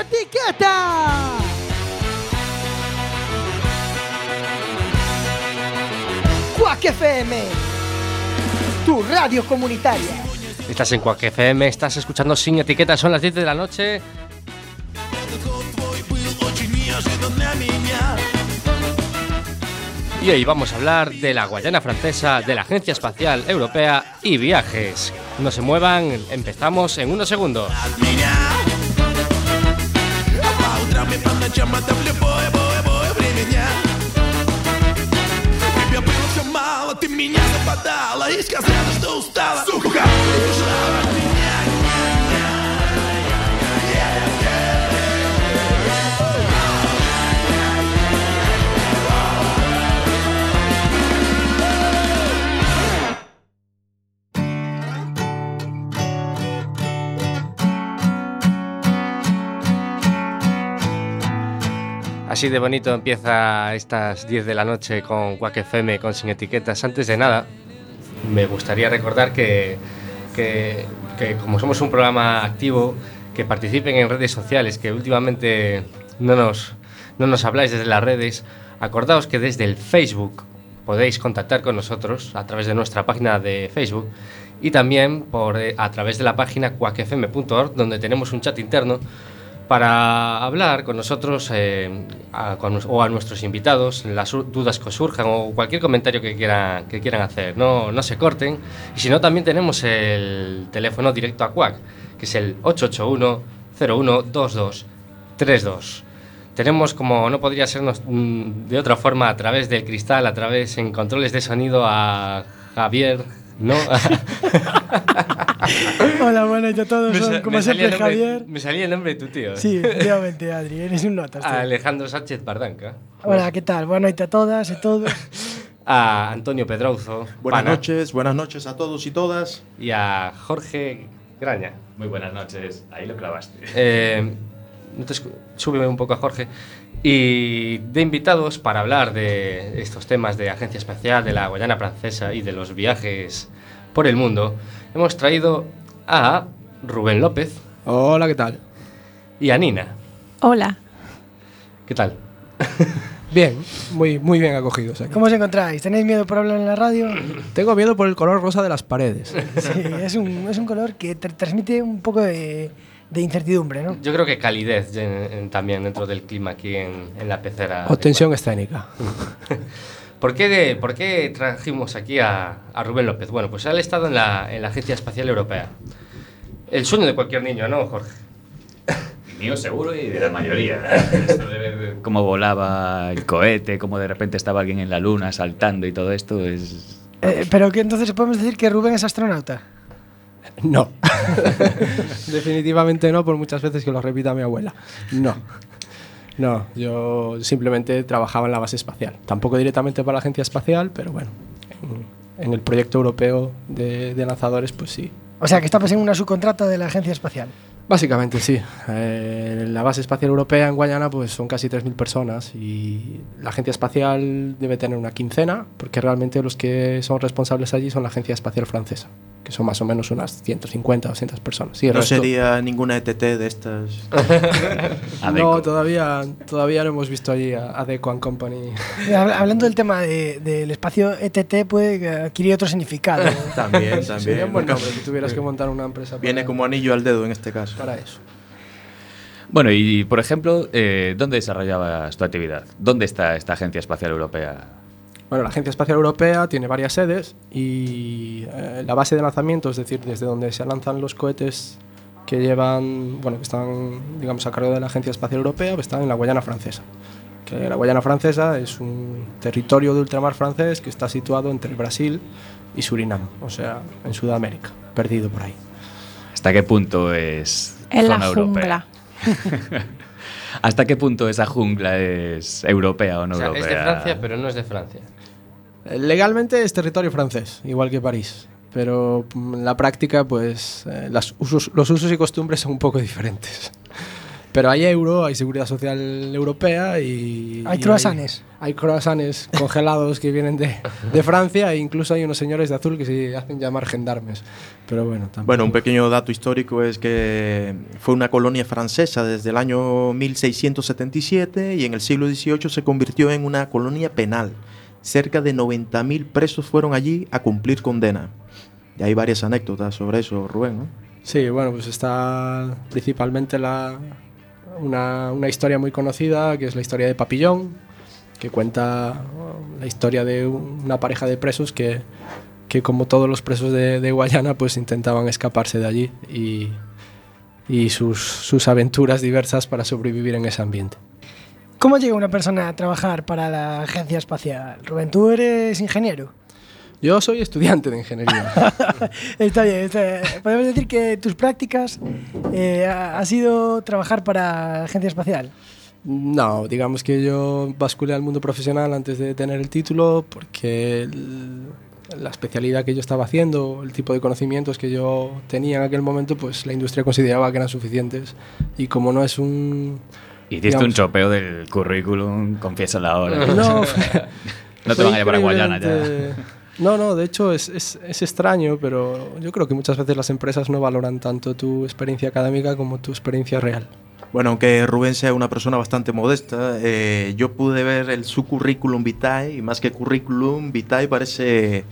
etiqueta. Quack FM, tu radio comunitaria. Estás en Quack FM, estás escuchando Sin Etiqueta, son las 10 de la noche. Y hoy vamos a hablar de la Guayana Francesa, de la Agencia Espacial Europea y viajes. No se muevan, empezamos en unos segundos. Тебе было все мало, ты меня западала И сказала, что устала. Сука, убежала от меня Así de bonito empieza estas 10 de la noche con Quack FM, con Sin Etiquetas. Antes de nada, me gustaría recordar que, que- que como somos un programa activo, que participen en redes sociales, que últimamente no nos, no nos habláis desde las redes. Acordaos que desde el Facebook podéis contactar con nosotros a través de nuestra página de Facebook y también por, eh, a través de la página quackfm.org, donde tenemos un chat interno para hablar con nosotros eh, o a nuestros invitados, las dudas que surjan o cualquier comentario que quieran, que quieran hacer. No, no se corten. Y si no, también tenemos el teléfono directo a Quack, que es el 881-012232. Tenemos, como no podría ser de otra forma, a través del cristal, a través en controles de sonido a Javier, ¿no? Hola, buenas a todos. Me sa- como siempre, nombre- Javier. Me salía el nombre de tu tío. ¿eh? Sí, efectivamente, Adri, eres un notas. tío. A Alejandro Sánchez Bardanca. Hola, ¿qué tal? Buenas noches a todas y todos. A Antonio Pedrouzo. Buenas pana, noches, buenas noches a todos y todas. Y a Jorge Graña. Muy buenas noches, ahí lo clavaste. Eh, escu- súbeme un poco a Jorge. Y de invitados para hablar de estos temas de agencia espacial, de la Guayana Francesa y de los viajes por el mundo, hemos traído a Rubén López Hola, ¿qué tal? y a Nina. Hola. ¿Qué tal? Bien, muy, muy bien acogidos aquí. ¿Cómo os encontráis? ¿Tenéis miedo por hablar en la radio? Tengo miedo por el color rosa de las paredes. Sí, es un, es un color que te transmite un poco de, de incertidumbre, ¿no? Yo creo que calidez en- en- también dentro del clima aquí en, en la pecera. O tensión escénica. ¿Por qué, de- por qué trajimos aquí a, a Rubén López? Bueno, pues él ha estado en la, en la Agencia Espacial Europea. El sueño de cualquier niño, ¿no, Jorge? Mío seguro y de la mayoría. Cómo volaba el cohete, cómo de repente estaba alguien en la luna saltando y todo esto es... Eh, pero que entonces podemos decir que Rubén es astronauta. No. Definitivamente no, por muchas veces que lo repita mi abuela. No. No, yo simplemente trabajaba en la base espacial. Tampoco directamente para la agencia espacial, pero bueno, en, en el proyecto europeo de, de lanzadores, pues sí. O sea, que estabas en una subcontrata de la agencia espacial. Básicamente sí. Eh, la base espacial europea en Guayana pues son casi 3.000 personas y la agencia espacial debe tener una quincena porque realmente los que son responsables allí son la agencia espacial francesa, que son más o menos unas 150, 200 personas. Sí, No resto- sería ninguna ETT de estas. No, todavía, todavía no hemos visto allí a, a Deco and Company. Hab- Hablando del tema de- del espacio ETT, puede adquirir otro significado. También, Sería también. un buen nombre si tuvieras que montar una empresa para, Viene como anillo al dedo en este caso. para eso. Bueno, y por ejemplo, eh, ¿dónde desarrollabas tu actividad? ¿Dónde está esta Agencia Espacial Europea? Bueno, la Agencia Espacial Europea tiene varias sedes y eh, la base de lanzamiento, es decir, desde donde se lanzan los cohetes que llevan, bueno, que están, digamos, a cargo de la Agencia Espacial Europea, pues están en la Guayana Francesa. Que la Guayana Francesa es un territorio de ultramar francés que está situado entre Brasil y Surinam, o sea, en Sudamérica, perdido por ahí. ¿Hasta qué punto es En la europea? jungla. ¿Hasta qué punto esa jungla es europea o no O sea, europea? es de Francia, pero no es de Francia. Legalmente es territorio francés, igual que París, pero en la práctica, pues eh, las usos- los usos y costumbres son un poco diferentes. Pero hay euro, hay seguridad social europea y... Hay y croissants. Hay, croissants congelados que vienen de, de Francia e incluso hay unos señores de azul que se hacen llamar gendarmes. Pero bueno, tampoco- Bueno, un pequeño dato histórico es que fue una colonia francesa desde el año 1677 y en el siglo XVIII se convirtió en una colonia penal. Cerca de 90.000 presos fueron allí a cumplir condena. Y hay varias anécdotas sobre eso, Rubén. Sí, bueno, pues está principalmente la, una, historia muy conocida, que es la historia de Papillón, que cuenta uh, la historia de un- una pareja de presos que, que como todos los presos de, de Guayana, pues intentaban escaparse de allí y, y sus, sus aventuras diversas para sobrevivir en ese ambiente. ¿Cómo llega una persona a trabajar para la agencia espacial? Rubén, tú eres ingeniero. Yo soy estudiante de ingeniería. Está bien, está bien. Podemos decir que tus prácticas eh, ha ha sido trabajar para la agencia espacial. No, digamos que yo basculé al mundo profesional antes de tener el título porque el- la especialidad que yo estaba haciendo, el tipo de conocimientos que yo tenía en aquel momento, pues la industria consideraba que eran suficientes. Y como no es un... Hiciste digamos, un chopeo del currículum, confiesa la hora. No, no te van a llevar a Guayana ya. No, no, de hecho es, es, es extraño, pero yo creo que muchas veces las empresas no valoran tanto tu experiencia académica como tu experiencia real. Bueno, aunque Rubén sea una persona bastante modesta, eh, yo pude ver el, su currículum vitae y más que currículum vitae parece,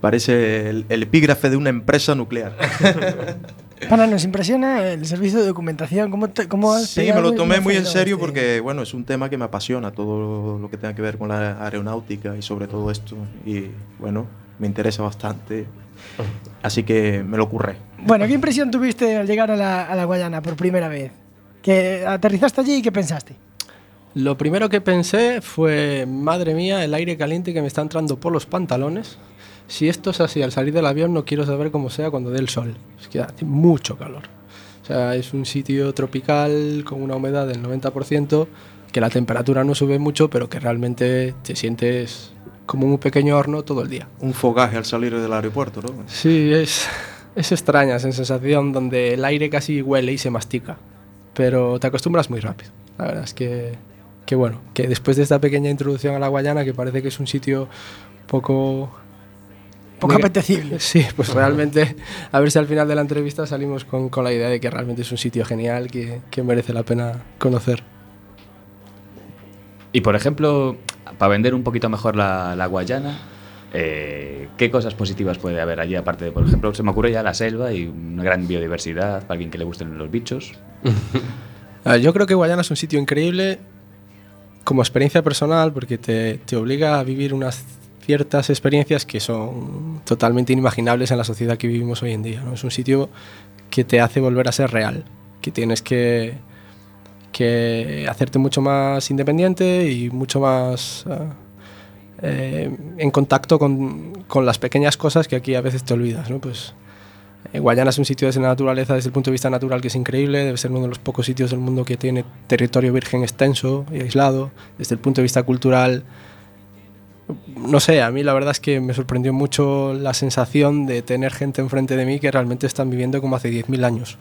parece el, el epígrafe de una empresa nuclear. Pana, nos impresiona el servicio de documentación. ¿Cómo, te- cómo has Sí, me lo tomé muy en serio porque, bueno, es un tema que me apasiona, todo lo que tenga que ver con la aeronáutica y sobre todo esto. Y, bueno, me interesa bastante. Así que me lo ocurre. Bueno, ¿qué impresión tuviste al llegar a la, a la Guayana por primera vez? Que aterrizaste allí y qué pensaste? Lo primero que pensé fue, madre mía, el aire caliente que me está entrando por los pantalones. Si esto es así al salir del avión, no quiero saber cómo sea cuando dé el sol. Es que hace mucho calor. O sea, es un sitio tropical con una humedad del 90%, que la temperatura no sube mucho, pero que realmente te sientes como un pequeño horno todo el día. Un fogaje al salir del aeropuerto, ¿no? Sí, es, es extraña esa sensación donde el aire casi huele y se mastica, pero te acostumbras muy rápido. La verdad es que, que bueno, que después de esta pequeña introducción a la Guayana, que parece que es un sitio poco... Poco apetecible. Sí, pues realmente, a ver si al final de la entrevista salimos con, con la idea de que realmente es un sitio genial que, que merece la pena conocer. Y por ejemplo, para vender un poquito mejor la, la Guayana, eh, ¿qué cosas positivas puede haber allí? Aparte de, por ejemplo, se me ocurre ya la selva y una gran biodiversidad para alguien que le gusten los bichos. A ver, Yo creo que Guayana es un sitio increíble como experiencia personal porque te, te obliga a vivir unas ciertas experiencias que son totalmente inimaginables en la sociedad que vivimos hoy en día. ¿no? Es un sitio que te hace volver a ser real, que tienes que, que hacerte mucho más independiente y mucho más ah, eh, en contacto con, con las pequeñas cosas que aquí a veces te olvidas. ¿no? Pues, eh, Guayana es un sitio de naturaleza desde el punto de vista natural que es increíble, debe ser uno de los pocos sitios del mundo que tiene territorio virgen extenso y aislado. Desde el punto de vista cultural, no sé, a mí la verdad es que me sorprendió mucho la sensación de tener gente enfrente de mí que realmente están viviendo como hace 10.000 años.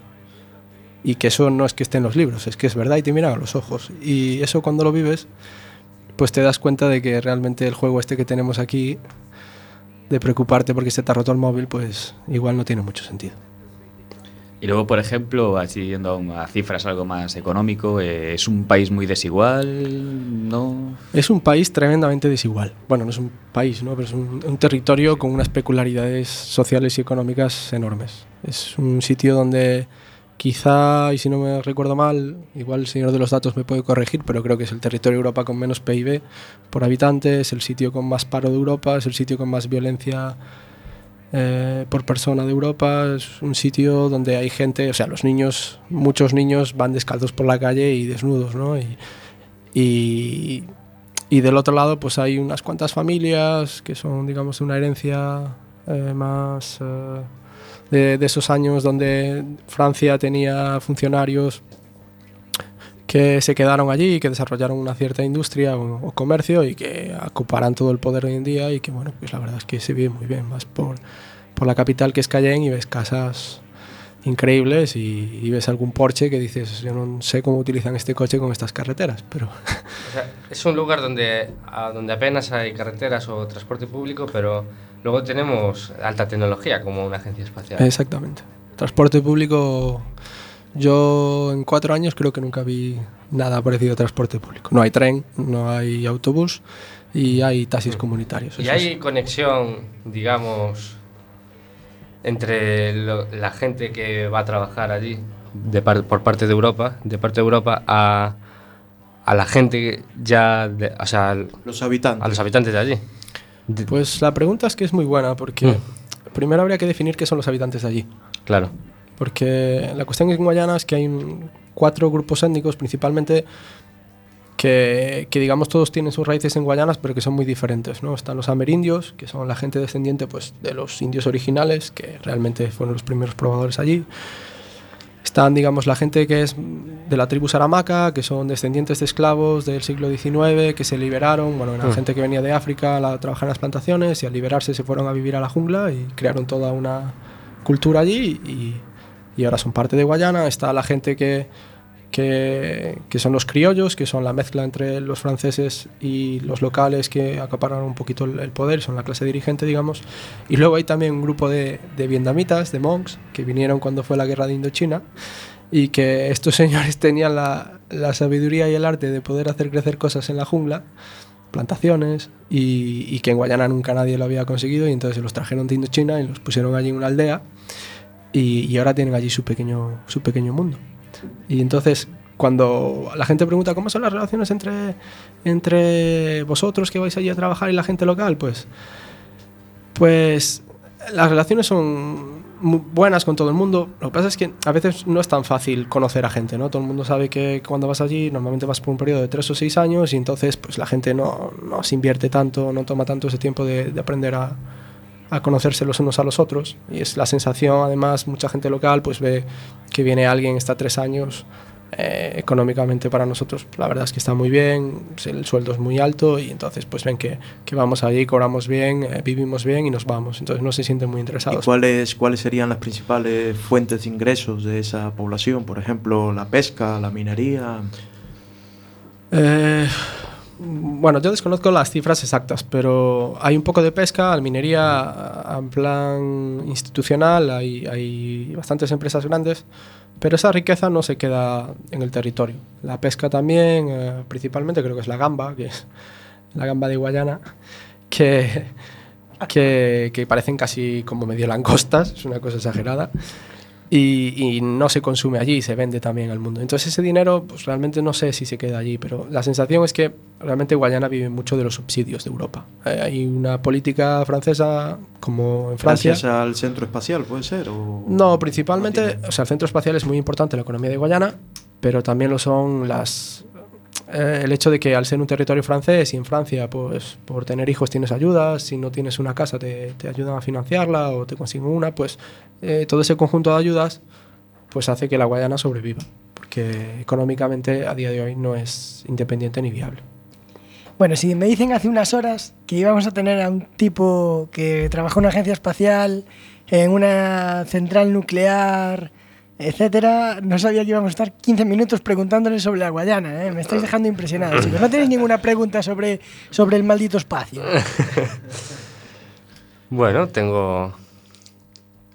Y que eso no es que esté en los libros, es que es verdad y te miran a los ojos. Y eso cuando lo vives, pues te das cuenta de que realmente el juego este que tenemos aquí de preocuparte porque se te ha roto el móvil, pues igual no tiene mucho sentido. Y luego, por ejemplo, así yendo a cifras algo más económico, eh, es un país muy desigual, ¿no? Es un país tremendamente desigual. Bueno, no es un país, ¿no? pero es un, un territorio con unas peculiaridades sociales y económicas enormes. Es un sitio donde quizá, y si no me recuerdo mal, igual el señor de los datos me puede corregir, pero creo que es el territorio de Europa con menos PIB por habitante, es el sitio con más paro de Europa, es el sitio con más violencia eh, por persona de Europa. Es un sitio donde hay gente, o sea, los niños, muchos niños van descalzos por la calle y desnudos, ¿no? Y, y, y del otro lado, pues hay unas cuantas familias que son, digamos, una herencia eh, más eh, de, de esos años donde Francia tenía funcionarios que se quedaron allí y que desarrollaron una cierta industria o, o comercio y que ocuparán todo el poder hoy en día y que, bueno, pues la verdad es que se vive muy bien, más por, por la capital que es Cayenne y ves casas increíbles y, y ves algún Porsche que dices, yo no sé cómo utilizan este coche con estas carreteras, pero O sea, es un lugar donde, a- donde apenas hay carreteras o transporte público, pero luego tenemos alta tecnología como una agencia espacial. exactamente. Transporte público, yo en cuatro años creo que nunca vi nada parecido a transporte público. No hay tren, no hay autobús y hay taxis comunitarios. ¿Y hay conexión, digamos, entre lo- la gente que va a trabajar allí de par- por parte de Europa, de parte de Europa a, a la gente ya, de- o sea, al- Los habitantes. a los habitantes de allí? Pues la pregunta es que es muy buena porque Mm. primero habría que definir qué son los habitantes de allí. claro. Porque la cuestión en Guayana es que hay un- cuatro grupos étnicos principalmente que, que, digamos todos tienen sus raíces en Guayanas pero que son muy diferentes. ¿no? Están los amerindios, que son la gente descendiente pues, de los indios originales, que realmente fueron los primeros probadores allí. Están, digamos, la gente que es de la tribu Saramaca, que son descendientes de esclavos del siglo XIX, que se liberaron, bueno, eran Mm. gente que venía de África a trabajar en las plantaciones y al liberarse se fueron a vivir a la jungla y crearon toda una cultura allí y, y ahora son parte de Guayana. Está la gente que, que, son los criollos, que son la mezcla entre los franceses y los locales que acapararon un poquito el, poder, son la clase dirigente, digamos. Y luego hay también un grupo de, de vietnamitas, de monks, que vinieron cuando fue la guerra de Indochina y que estos señores tenían la, la sabiduría y el arte de poder hacer crecer cosas en la jungla, plantaciones, y, y que en Guayana nunca nadie lo había conseguido, y entonces los trajeron de Indochina y los pusieron allí en una aldea, y, y ahora tienen allí su pequeño, su pequeño mundo. Y entonces, cuando la gente pregunta cómo son las relaciones entre, entre vosotros que vais allí a trabajar y la gente local, pues, pues las relaciones son buenas con todo el mundo. Lo que pasa es que a veces no es tan fácil conocer a gente, ¿no? Todo el mundo sabe que cuando vas allí normalmente vas por un periodo de tres o seis años y entonces pues la gente no, no se invierte tanto, no toma tanto ese tiempo de, de aprender a, a conocerse los unos a los otros. Y es la sensación, además, mucha gente local pues ve que viene alguien, está tres años, eh, económicamente para nosotros la verdad es que está muy bien, el sueldo es muy alto y entonces pues ven que, que vamos allí, cobramos bien, eh, vivimos bien y nos vamos. Entonces no se sienten muy ¿Y interesados. cuáles, cuáles serían las principales fuentes de ingresos de esa población? Por ejemplo, la pesca, la minería. Eh, bueno, yo desconozco las cifras exactas, pero hay un poco de pesca, minería en plan institucional, hay, hay bastantes empresas grandes, pero esa riqueza no se queda en el territorio. La pesca también, eh, principalmente creo que es la gamba, que es la gamba de Guayana, que, que, que parecen casi como medio langostas, es una cosa exagerada. Y, y no se consume allí, se vende también al mundo. Entonces ese dinero, pues realmente no sé si se queda allí, pero la sensación es que realmente Guayana vive mucho de los subsidios de Europa. Eh, hay una política francesa como en Francia. Gracias al centro espacial, puede ser. O No, principalmente, o sea, el centro espacial es muy importante en la economía de Guayana, pero también lo son las eh, el hecho de que al ser un territorio francés y en Francia, pues por tener hijos tienes ayudas, si no tienes una casa te, te ayudan a financiarla o te consiguen una, pues eh, todo ese conjunto de ayudas pues hace que la Guayana sobreviva, porque económicamente a día de hoy no es independiente ni viable. Bueno, si me dicen hace unas horas que íbamos a tener a un tipo que trabajó en una agencia espacial, en una central nuclear, etcétera, no sabía que íbamos a estar 15 minutos preguntándole sobre la Guayana. ¿eh? Me estáis dejando impresionado, chicos. No tenéis ninguna pregunta sobre, sobre el maldito espacio. Bueno, tengo...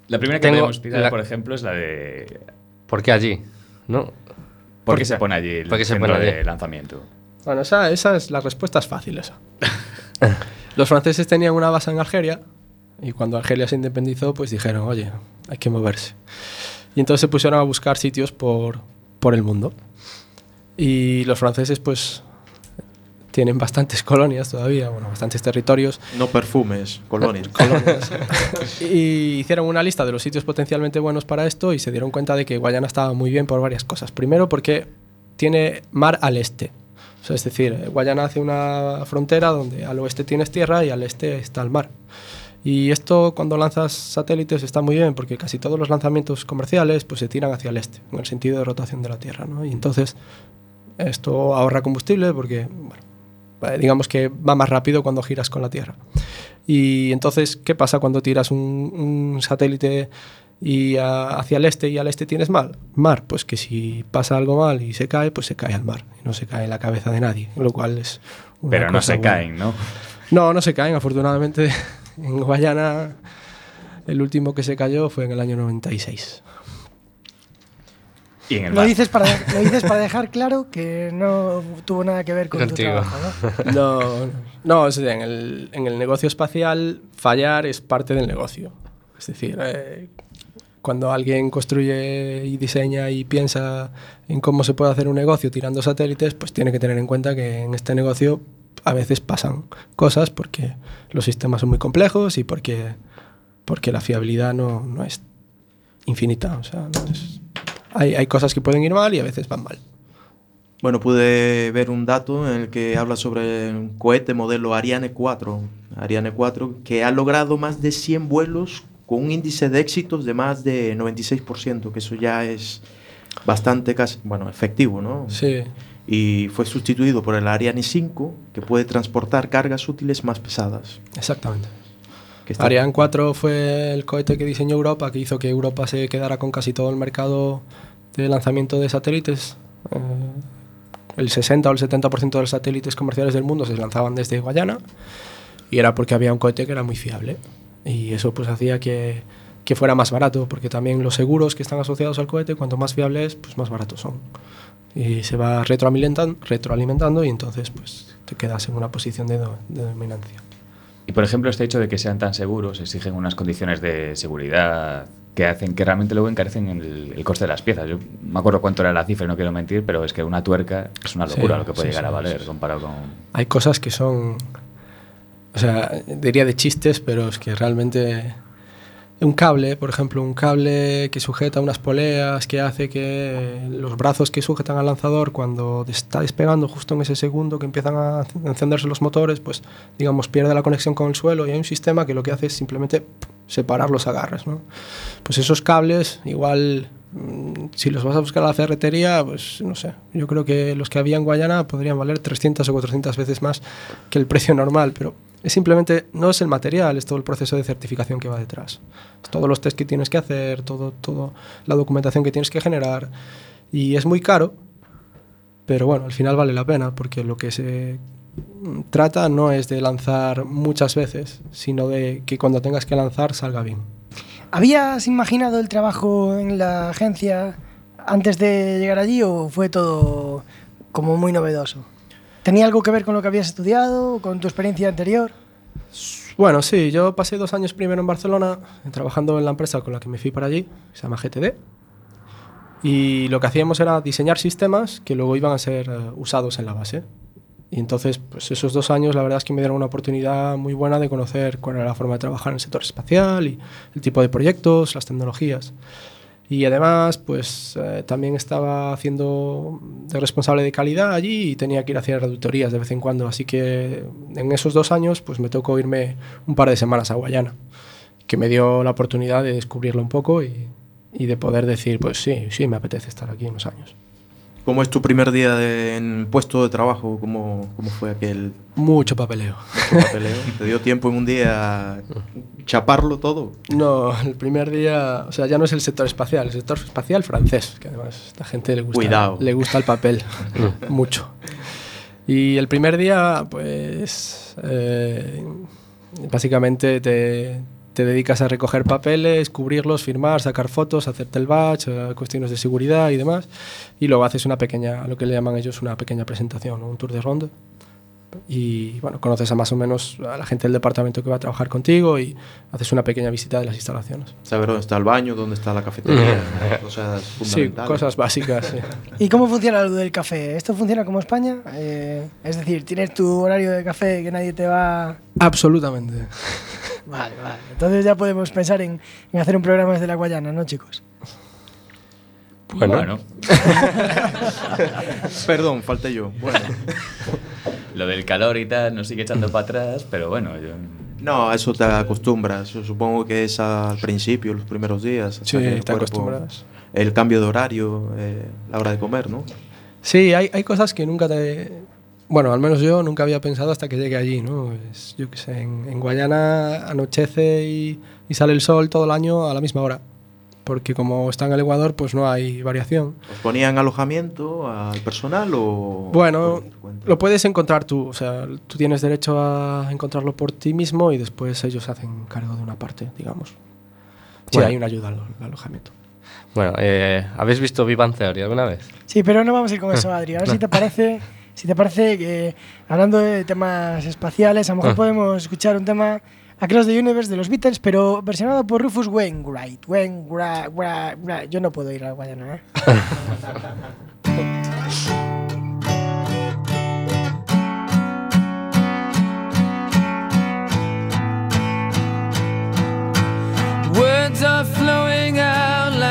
La primera que Tengo podemos tirar, la- por ejemplo, es la de. ¿Por qué allí? ¿No? ¿Por qué se pone allí el ¿Por qué se pone allí? de lanzamiento? Bueno, esa, esa es la respuesta es fácil esa. Los franceses tenían una base en Argelia y cuando Argelia se independizó, pues dijeron, oye, hay que moverse. Y entonces se pusieron a buscar sitios por, por el mundo. Y los franceses, pues, tienen bastantes colonias todavía, bueno, bastantes territorios. No perfumes, colonias. colonias. y hicieron una lista de los sitios potencialmente buenos para esto y se dieron cuenta de que Guayana estaba muy bien por varias cosas. Primero porque tiene mar al este. O sea, es decir, Guayana hace una frontera donde al oeste tienes tierra y al este está el mar. Y esto cuando lanzas satélites está muy bien porque casi todos los lanzamientos comerciales pues se tiran hacia el este, en el sentido de rotación de la Tierra. ¿no? Y entonces esto ahorra combustible porque, bueno, eh, digamos que va más rápido cuando giras con la Tierra. Y entonces, ¿qué pasa cuando tiras un, un satélite y a- hacia el este y al este tienes mar, mar, pues que si pasa algo mal y se cae, pues se cae al mar, y no se cae en la cabeza de nadie, lo cual es... una Pero no cosa se buena. caen, ¿no? No, no se caen, afortunadamente. En Guayana el último que se cayó fue en el año 96. Y en el Lo dices, para, lo dices para dejar claro que no tuvo nada que ver con Contigo. tu trabajo, ¿no? No, no, es decir, en el, en el negocio espacial fallar es parte del negocio. Es decir, eh, cuando alguien construye y diseña y piensa en cómo se puede hacer un negocio tirando satélites, pues tiene que tener en cuenta que en este negocio a veces pasan cosas porque los sistemas son muy complejos y porque, porque la fiabilidad no, no es infinita. O sea, no es- hay, hay cosas que pueden ir mal y a veces van mal. Bueno, pude ver un dato en el que habla sobre un cohete modelo Ariane 4, Ariane 4, que ha logrado más de 100 vuelos con un índice de éxitos de más de 96%, que eso ya es bastante casi, bueno, efectivo, ¿no? Sí, Y fue sustituido por el Ariane 5, que puede transportar cargas útiles más pesadas. exactamente. Ariane 4 fue el cohete que diseñó Europa, que hizo que Europa se quedara con casi todo el mercado de lanzamiento de satélites. Eh, el 60 o el 70% de los satélites comerciales del mundo se lanzaban desde Guayana y era porque había un cohete que era muy fiable. Y eso pues hacía que, que fuera más barato, porque también los seguros que están asociados al cohete, cuanto más fiable es, pues más baratos son. Y se va retroalimentan- retroalimentando y entonces pues te quedas en una posición de, do- de dominancia. Y por ejemplo, este hecho de que sean tan seguros exigen unas condiciones de seguridad que hacen que realmente luego encarecen el, el coste de las piezas. Yo me acuerdo cuánto era la cifra, no quiero mentir, pero es que una tuerca es una locura Sí, lo que puede sí, llegar a valer comparado con... hay cosas que son, o sea, diría de chistes, pero es que realmente un cable, por ejemplo, un cable que sujeta unas poleas, que hace que los brazos que sujetan al lanzador cuando está despegando justo en ese segundo que empiezan a encenderse los motores, pues digamos pierde la conexión con el suelo y hay un sistema que lo que hace es simplemente separar los agarres, ¿no? Pues esos cables igual mm, si los vas a buscar a la ferretería, pues no sé, yo creo que los que había en Guayana podrían valer 300 o 400 veces más que el precio normal, pero es simplemente, no es el material, es todo el proceso de certificación que va detrás. Es todos los test que tienes que hacer, todo, todo la documentación que tienes que generar, y es muy caro, pero bueno, al final vale la pena, porque lo que se trata no es de lanzar muchas veces, sino de que cuando tengas que lanzar salga bien. ¿Habías imaginado el trabajo en la agencia antes de llegar allí o fue todo como muy novedoso? ¿Tenía algo que ver con lo que habías estudiado, con tu experiencia anterior? Bueno, sí, yo pasé dos años primero en Barcelona trabajando en la empresa con la que me fui para allí, se llama GTD. Y lo que hacíamos era diseñar sistemas que luego iban a ser eh, usados en la base. Y entonces, pues esos dos años la verdad es que me dieron una oportunidad muy buena de conocer cuál era la forma de trabajar en el sector espacial y el tipo de proyectos, las tecnologías. Y además, pues eh, también estaba haciendo de responsable de calidad allí y tenía que ir a hacer auditorías de vez en cuando. Así que en esos dos años, pues me tocó irme un par de semanas a Guayana, que me dio la oportunidad de descubrirlo un poco y, y de poder decir, pues sí, sí, me apetece estar aquí unos años. ¿Cómo es tu primer día de- en puesto de trabajo? ¿Cómo, cómo fue aquel Mucho papeleo. papeleo? ¿Te dio tiempo en un día a chaparlo todo? No, el primer día, o sea, ya no es el sector espacial, el sector espacial francés, que además a esta gente le gusta, Cuidado. Le gusta el papel, mucho. Y el primer día, pues, eh, básicamente te, te dedicas a recoger papeles, cubrirlos, firmar, sacar fotos, hacerte el batch, eh, cuestiones de seguridad y demás. Y luego haces una pequeña, lo que le llaman ellos una pequeña presentación, ¿no? un tour de ronda. Y bueno, conoces a más o menos a la gente del departamento que va a trabajar contigo y haces una pequeña visita de las instalaciones. Saber dónde está el baño, dónde está la cafetería, cosas Sí, fundamentales. cosas básicas. sí. ¿Y cómo funciona lo del café? ¿Esto funciona como España? Eh, es decir, ¿tienes tu horario de café que nadie te va...? Absolutamente. Vale, vale. Entonces ya podemos pensar en, en hacer un programa desde la Guayana, ¿no, chicos? Bueno. Perdón, falté yo. Bueno, lo del calor y tal nos sigue echando para atrás, pero bueno, yo... no, a eso te acostumbras. Yo supongo que es al principio, los primeros días. hasta Sí, que el te cuerpo- acostumbras. El cambio de horario, eh, la hora de comer, ¿no? Sí, hay, hay cosas que nunca te... Bueno, al menos yo nunca había pensado hasta que llegué allí, ¿no? Es- yo qué sé, en, en Guayana anochece y, y sale el sol todo el año a la misma hora. Porque como está en el Ecuador, pues no hay variación. ¿Os ponían alojamiento al personal o...? Bueno, lo puedes encontrar tú, o sea, tú tienes derecho a encontrarlo por ti mismo y después ellos hacen cargo de una parte, digamos. Sí, Bueno. hay una ayuda al, al alojamiento. Bueno, eh, ¿habéis visto Vivan Theory alguna vez? Sí, pero no vamos a ir con eso, Adri. A ver si te parece, si te parece que hablando de temas espaciales, a lo mejor Ah. podemos escuchar un tema Across the Universe de los Beatles, pero versionado por Rufus Wainwright. Wainwright, Wright, Wright. Yo no puedo ir al Guayana, ¿eh? Words are flowing out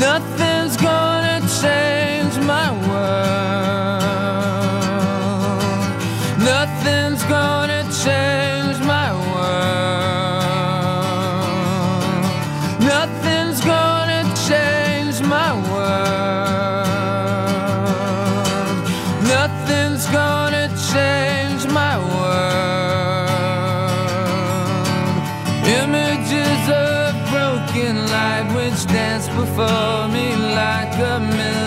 Nothing's gonna change my world. Before me like a million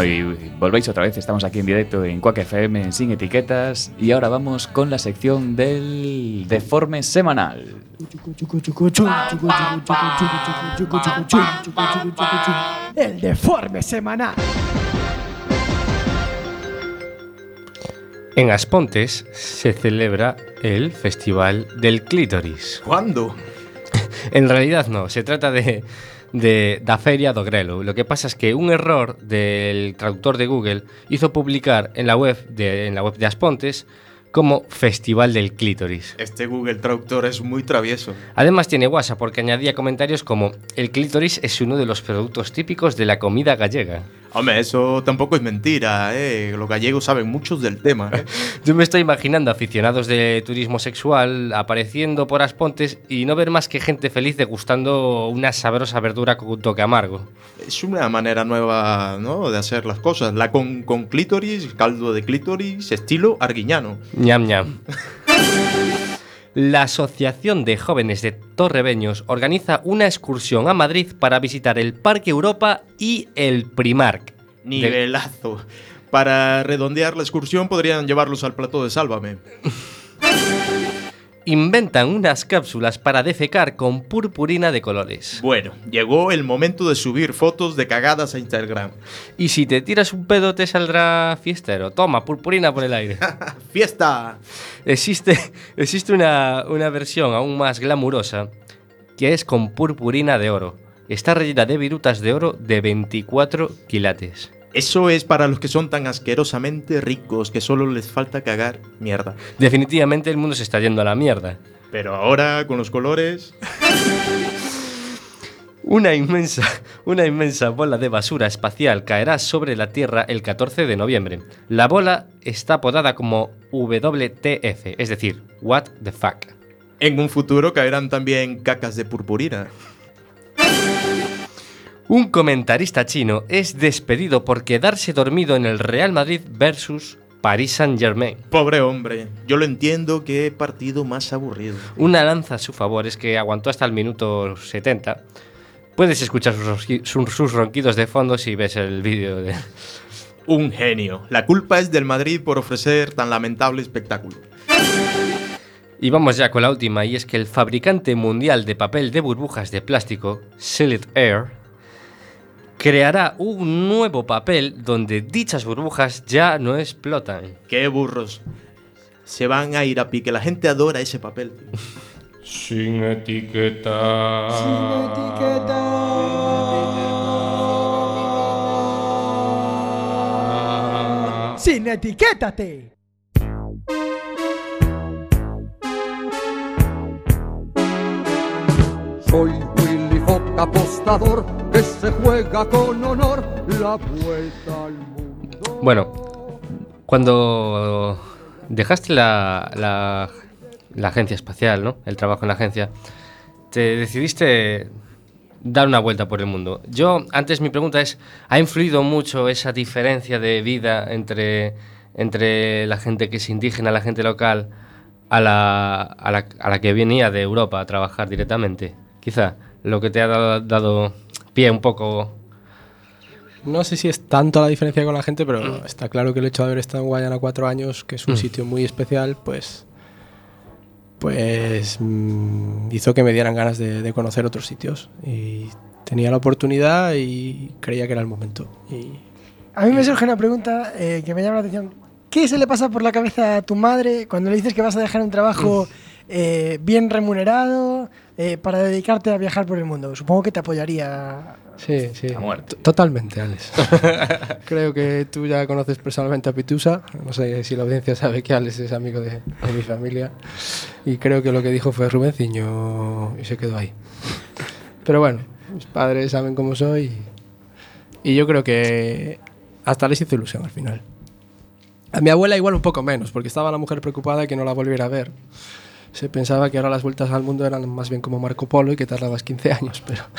Bueno, y volvéis otra vez, estamos aquí en directo en Quack FM en Sin Etiquetas y ahora vamos con la sección del deforme semanal. El deforme semanal. En Aspontes se celebra el Festival del Clítoris. ¿Cuándo? En realidad no, se trata de, de da Feria do Grelo. Lo que pasa es que un error del traductor de Google hizo publicar en la web de, en la web de Aspontes como Festival del Clítoris. Este Google Traductor es muy travieso. Además tiene WhatsApp porque añadía comentarios como el clítoris es uno de los productos típicos de la comida gallega. Hombre, eso tampoco es mentira, ¿eh? Los gallegos saben muchos del tema, ¿eh? Yo me estoy imaginando aficionados de turismo sexual apareciendo por Aspontes y no ver más que gente feliz degustando una sabrosa verdura con un toque amargo. Es una manera nueva, ¿no? De hacer las cosas. La con, con clítoris, caldo de clítoris, estilo arguiñano. ñam ñam. La Asociación de Jóvenes de Torrebeños organiza una excursión a Madrid para visitar el Parque Europa y el Primark. Nivelazo. Para redondear la excursión podrían llevarlos al plató de Sálvame. Inventan unas cápsulas para defecar con purpurina de colores. Bueno, llegó el momento de subir fotos de cagadas a Instagram. Y si te tiras un pedo te saldrá fiestero. Toma, purpurina por el aire. ¡Fiesta! Existe, existe una, una versión aún más glamurosa que es con purpurina de oro. Está rellena de virutas de oro de 24 quilates. Eso es para los que son tan asquerosamente ricos que solo les falta cagar mierda. Definitivamente el mundo se está yendo a la mierda. Pero ahora, con los colores... Una inmensa, una inmensa bola de basura espacial caerá sobre la Tierra el 14 de noviembre. La bola está apodada como WTF, es decir, What the fuck. En un futuro caerán también cacas de purpurina. Un comentarista chino es despedido por quedarse dormido en el Real Madrid versus Paris Saint-Germain. Pobre hombre, yo lo entiendo, qué partido más aburrido. Una lanza a su favor es que aguantó hasta el minuto 70. Puedes escuchar sus, ronquidos de fondo si ves el vídeo de... Un genio. La culpa es del Madrid por ofrecer tan lamentable espectáculo. Y vamos ya con la última, y es que el fabricante mundial de papel de burbujas de plástico, Sealed Air, creará un nuevo papel donde dichas burbujas ya no explotan. Qué burros. Se van a ir a pique. La gente adora ese papel. tío. Sin etiqueta. ¡Sin etiquétate! Soy Que se juega con honor la vuelta al mundo. Bueno, cuando dejaste la, la- la agencia espacial, ¿no? El trabajo en la agencia, te decidiste dar una vuelta por el mundo. Yo, antes mi pregunta es, ¿ha influido mucho esa diferencia de vida entre, entre la gente que es indígena, la gente local, a la, a la, a la que venía de Europa a trabajar directamente? Quizá lo que te ha dado, dado pie un poco... No sé si es tanto la diferencia con la gente, pero está claro que el hecho de haber estado en Guayana cuatro años, que es un Mm. sitio muy especial, pues pues mm, hizo que me dieran ganas de, de conocer otros sitios. Y tenía la oportunidad y creía que era el momento. Y A mí me surge una pregunta eh, que me llama la atención. ¿Qué se le pasa por la cabeza a tu madre cuando le dices que vas a dejar un trabajo eh, bien remunerado eh, para dedicarte a viajar por el mundo? Supongo que te apoyaría. Sí, sí. A muerte. Totalmente, Alex. Creo que tú ya conoces personalmente a Pitusa. No sé si la audiencia sabe que Alex es amigo de, de mi familia. Y creo que lo que dijo fue Rubenciño y se quedó ahí. Pero bueno, mis padres saben cómo soy. Y, y yo creo que hasta les hizo ilusión al final. A mi abuela igual un poco menos, porque estaba la mujer preocupada de que no la volviera a ver. Se pensaba que ahora las vueltas al mundo eran más bien como Marco Polo y que tardabas 15 años, pero...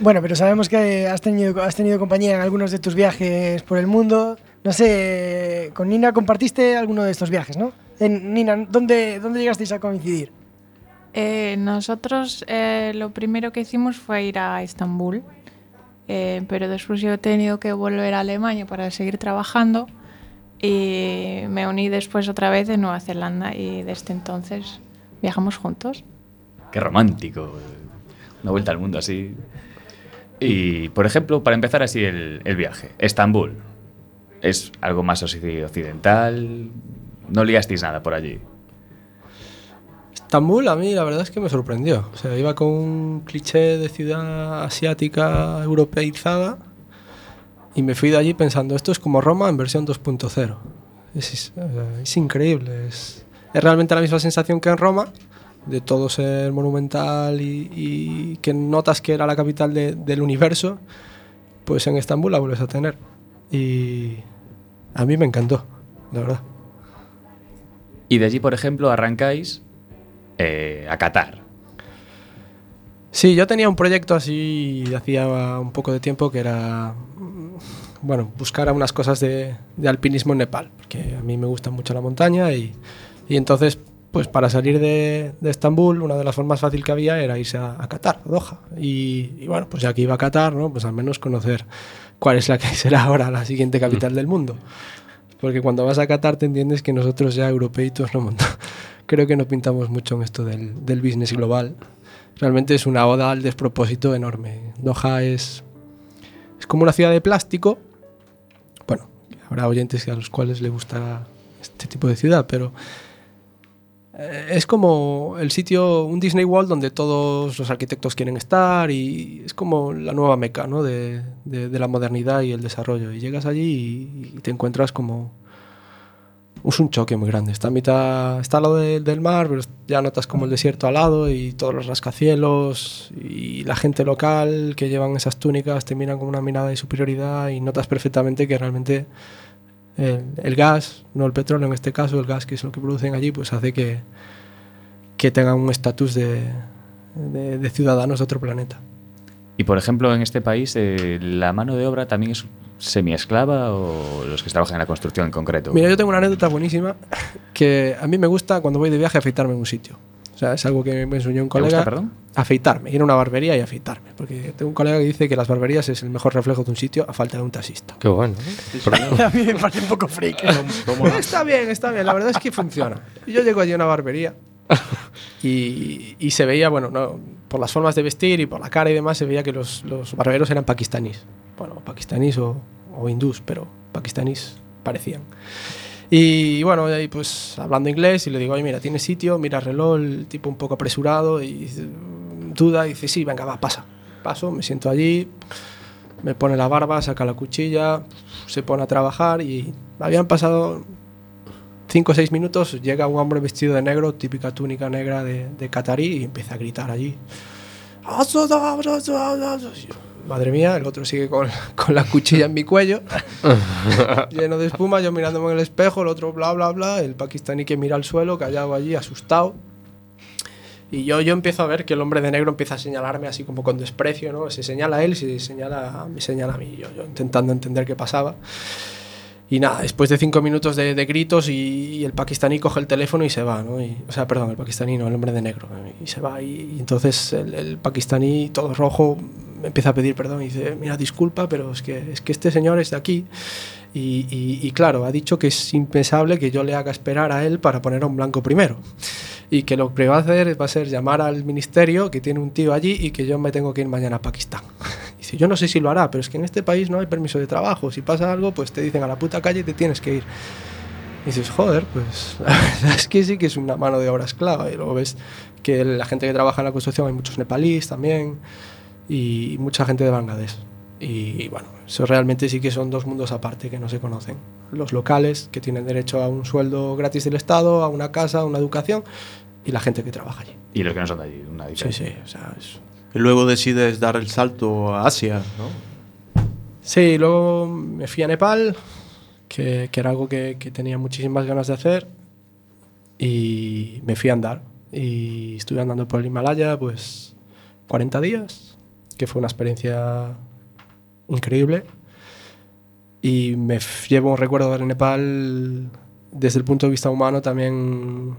Bueno, pero sabemos que has tenido, has tenido compañía en algunos de tus viajes por el mundo. No sé, con Nina compartiste alguno de estos viajes, ¿no? En, Nina, ¿dónde, ¿dónde llegasteis a coincidir? Eh, nosotros eh, lo primero que hicimos fue ir a Estambul, eh, pero después yo he tenido que volver a Alemania para seguir trabajando y me uní después otra vez en Nueva Zelanda y desde entonces viajamos juntos. Qué romántico. Una vuelta al mundo así. Y, por ejemplo, para empezar así el, el viaje, Estambul. ¿Es algo más occ- occidental? ¿No liasteis nada por allí? Estambul a mí la verdad es que me sorprendió. O sea, iba con un cliché de ciudad asiática europeizada y me fui de allí pensando, esto es como Roma en versión 2.0. Es, es, eh, es increíble, es, es realmente la misma sensación que en Roma, de todo ser monumental y, y que notas que era la capital de- del universo, pues en Estambul la vuelves a tener. Y a mí me encantó, la verdad. Y de allí, por ejemplo, arrancáis eh, a Qatar. Sí, yo tenía un proyecto así hacía un poco de tiempo que era, bueno, buscar unas cosas de, de alpinismo en Nepal, porque a mí me gusta mucho la montaña y, y entonces, pues para salir de, de Estambul, una de las formas fácil que había era irse a, a Qatar, a Doha. Y, y bueno, pues ya que iba a Qatar, ¿no? Pues al menos conocer cuál es la que será ahora la siguiente capital del mundo. Porque cuando vas a Qatar te entiendes que nosotros ya europeitos no monta- creo que no pintamos mucho en esto del, del business global. Realmente es una oda al despropósito enorme. Doha es, es como una ciudad de plástico. Bueno, habrá oyentes a los cuales le gustará este tipo de ciudad, pero es como el sitio, un Disney World donde todos los arquitectos quieren estar y es como la nueva meca ¿no? de, de- de la modernidad y el desarrollo. Y llegas allí y, y te encuentras como... Es un choque muy grande. Está a mitad, está al lado de- del mar, pero ya notas como el desierto al lado y todos los rascacielos y la gente local que llevan esas túnicas te miran con una mirada de superioridad y notas perfectamente que realmente el, el gas, no el petróleo en este caso, el gas que es lo que producen allí, pues hace que, que tengan un estatus de, de- de ciudadanos de otro planeta. Y por ejemplo, en este país, eh, ¿la mano de obra también es semi-esclava o los que trabajan en la construcción en concreto? Mira, yo tengo una anécdota buenísima que a mí me gusta cuando voy de viaje afeitarme en un sitio. O sea, es algo que me enseñó un ¿Te gusta, colega. perdón? Afeitarme, ir a una barbería y afeitarme. Porque tengo un colega que dice que las barberías es el mejor reflejo de un sitio a falta de un taxista. Qué bueno. A mí me parece un poco freak. está bien, está bien. La verdad es que funciona. Yo llego allí a una barbería y, y se veía, bueno, no, por las formas de vestir y por la cara y demás, se veía que los, los barberos eran pakistaníes. Bueno, pakistaníes o, o hindús, pero pakistaníes parecían. Y bueno, ahí pues hablando inglés y le digo, oye, mira, tiene sitio, mira el reloj, el tipo un poco apresurado y dice, duda y dice, sí, venga, va, pasa. Paso, me siento allí, me pone la barba, saca la cuchilla, se pone a trabajar y habían pasado 5 o 6 minutos, llega un hombre vestido de negro, típica túnica negra de, de catarí y empieza a gritar allí. Madre mía, el otro sigue con, con la cuchilla en mi cuello, lleno de espuma, yo mirándome en el espejo, el otro bla, bla, bla, el pakistaní que mira al suelo, callado allí, asustado. Y yo, yo empiezo a ver que el hombre de negro empieza a señalarme así como con desprecio, ¿no? Se señala a él, se señala, me señala a mí, yo, yo intentando entender qué pasaba. Y nada, después de cinco minutos de, de gritos y, y el pakistaní coge el teléfono y se va, ¿no? Y- o sea, perdón, el pakistaní no, el hombre de negro. Y se va y, y entonces el, el pakistaní, todo rojo, empieza a pedir perdón y dice, mira, disculpa, pero es que, es que este señor es de aquí. Y, y- y claro, ha dicho que es impensable que yo le haga esperar a él para poner a un blanco primero. Y que lo que va a hacer va a ser llamar al ministerio, que tiene un tío allí, y que yo me tengo que ir mañana a Pakistán. Dice, yo no sé si lo hará, pero es que en este país no hay permiso de trabajo. Si pasa algo, pues te dicen a la puta calle y te tienes que ir. Y dices, joder, pues la verdad es que sí que es una mano de obra esclava. Y luego ves que la gente que trabaja en la construcción hay muchos nepalíes también y mucha gente de Bangladesh. Y bueno, eso realmente sí que son dos mundos aparte que no se conocen. Los locales, que tienen derecho a un sueldo gratis del Estado, a una casa, a una educación, y la gente que trabaja allí. Y los que no son de allí, una Sí, diferencia. sí, o sea, es- Y luego decides dar el salto a Asia, ¿no? Sí, luego me fui a Nepal, que, que era algo que, que tenía muchísimas ganas de hacer, y me fui a andar. Y estuve andando por el Himalaya, pues 40 días, que fue una experiencia increíble. Y me llevo un recuerdo de Nepal desde el punto de vista humano también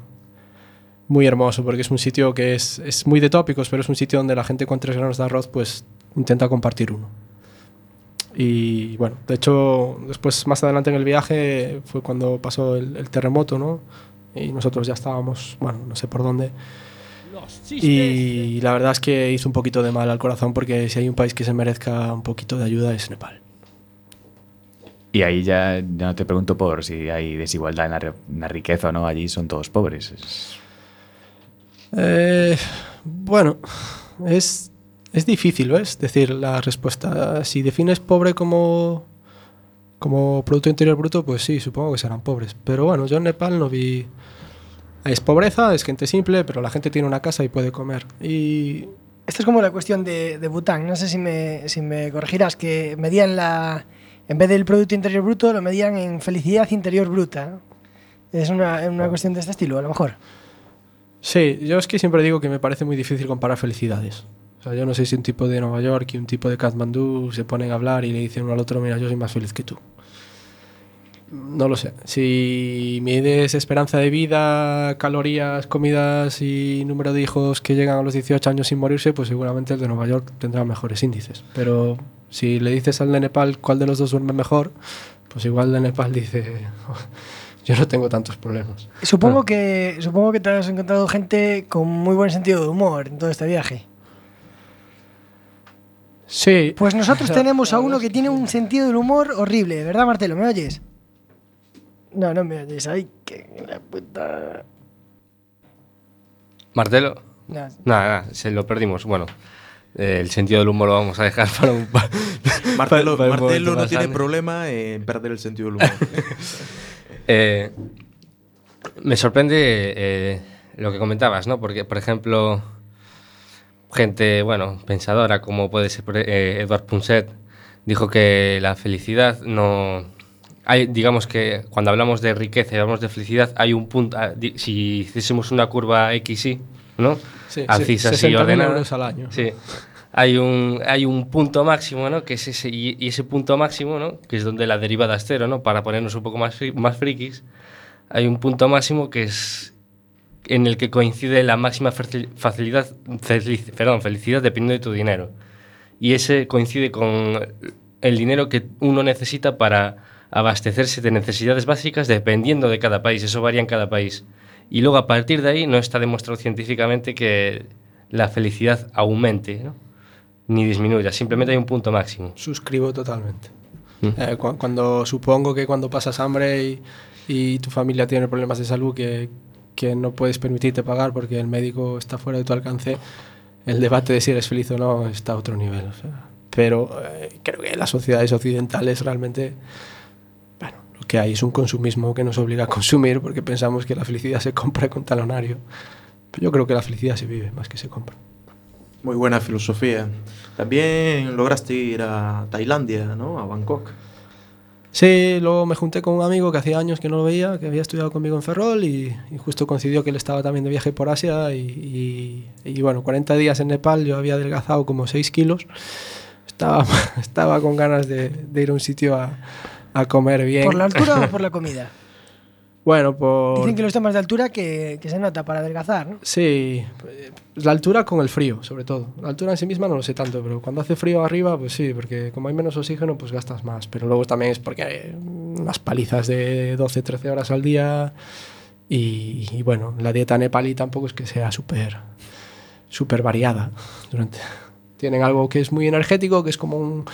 muy hermoso, porque es un sitio que es, es muy de tópicos, pero es un sitio donde la gente con tres granos de arroz pues intenta compartir uno. Y bueno, de hecho, después más adelante en el viaje fue cuando pasó el, el terremoto, ¿no? Y nosotros ya estábamos, bueno, no sé por dónde. Y la verdad es que hizo un poquito de mal al corazón porque si hay un país que se merezca un poquito de ayuda es Nepal. Y ahí ya, ya no te pregunto por si hay desigualdad en la, re- en la riqueza o no. Allí son todos pobres. Es- Eh, bueno, es, es difícil, ¿ves? Decir la respuesta. Si defines pobre como, como Producto Interior Bruto, pues sí, supongo que serán pobres. Pero bueno, yo en Nepal no vi... Es pobreza, es gente simple, pero la gente tiene una casa y puede comer. Y Esto es como la cuestión de, de Bután. No sé si me, si me corregirás, que medían la. En vez del Producto Interior Bruto, lo medían en felicidad interior bruta. Es una, una cuestión de este estilo, a lo mejor. Sí, yo es que siempre digo que me parece muy difícil comparar felicidades. O sea, yo no sé si un tipo de Nueva York y un tipo de Kathmandú se ponen a hablar y le dicen uno al otro, mira, yo soy más feliz que tú. No lo sé. Si mides esperanza de vida, calorías, comidas y número de hijos que llegan a los 18 años sin morirse, pues seguramente el de Nueva York tendrá mejores índices. Pero si le dices al de Nepal cuál de los dos duerme mejor, pues igual el de Nepal dice, yo no tengo tantos problemas. Supongo que, supongo que te has encontrado gente con muy buen sentido de humor en todo este viaje. Sí. Pues nosotros tenemos a uno que tiene un sentido del humor horrible, ¿verdad, Martelo? ¿Me oyes? No, no me oyes. Ay, que la puta. Martelo. No. Nada, nada, se lo perdimos. Bueno, eh, el sentido del humor lo vamos a dejar para un. pa- Martelo, para un momento Martelo no tiene problema en perder el sentido del humor. Eh, me sorprende eh, lo que comentabas, ¿no? Porque, por ejemplo, gente, bueno, pensadora como puede ser eh, Edward Punset, dijo que la felicidad no... Hay, digamos que cuando hablamos de riqueza y hablamos de felicidad, hay un punto... ah, Si hiciésemos una curva XY, ¿no? Sí, así 60.000 ordenada. euros al año. Sí. hay un, hay un punto máximo, ¿no? Que es ese, y, y ese punto máximo, ¿no? Que es donde la derivada es cero, ¿no? Para ponernos un poco más, más frikis, hay un punto máximo que es en el que coincide la máxima faci- facilidad, felic- perdón, felicidad dependiendo de tu dinero. Y ese coincide con el dinero que uno necesita para abastecerse de necesidades básicas dependiendo de cada país. Eso varía en cada país. Y luego a partir de ahí no está demostrado científicamente que la felicidad aumente ¿no? ni disminuya. Simplemente hay un punto máximo. Suscribo totalmente. Mm. Eh, cu- cuando supongo que cuando pasas hambre y, y tu familia tiene problemas de salud que, que no puedes permitirte pagar porque el médico está fuera de tu alcance, el debate de si eres feliz o no está a otro nivel. o sea. Pero eh, creo que las sociedades occidentales realmente, que hay es un consumismo que nos obliga a consumir porque pensamos que la felicidad se compra con talonario. Pero yo creo que la felicidad se vive más que se compra. Muy buena filosofía. También lograste ir a Tailandia, ¿no? A Bangkok. Sí, luego me junté con un amigo que hacía años que no lo veía, que había estudiado conmigo en Ferrol y, y justo coincidió que él estaba también de viaje por Asia y, y- y bueno, 40 días en Nepal, yo había adelgazado como 6 kilos, estaba, estaba con ganas de, de ir a un sitio a, a comer bien. ¿Por la altura o por la comida? Bueno, por... Dicen que los temas de altura que, que se nota para adelgazar, ¿no? Sí, eh, la altura con el frío, sobre todo. La altura en sí misma no lo sé tanto, pero cuando hace frío arriba, pues sí, porque como hay menos oxígeno, pues gastas más. Pero luego también es porque hay unas palizas de 12, 13 horas al día y, y bueno, la dieta nepalí tampoco es que sea súper súper variada. Durante, tienen algo que es muy energético, que es como un,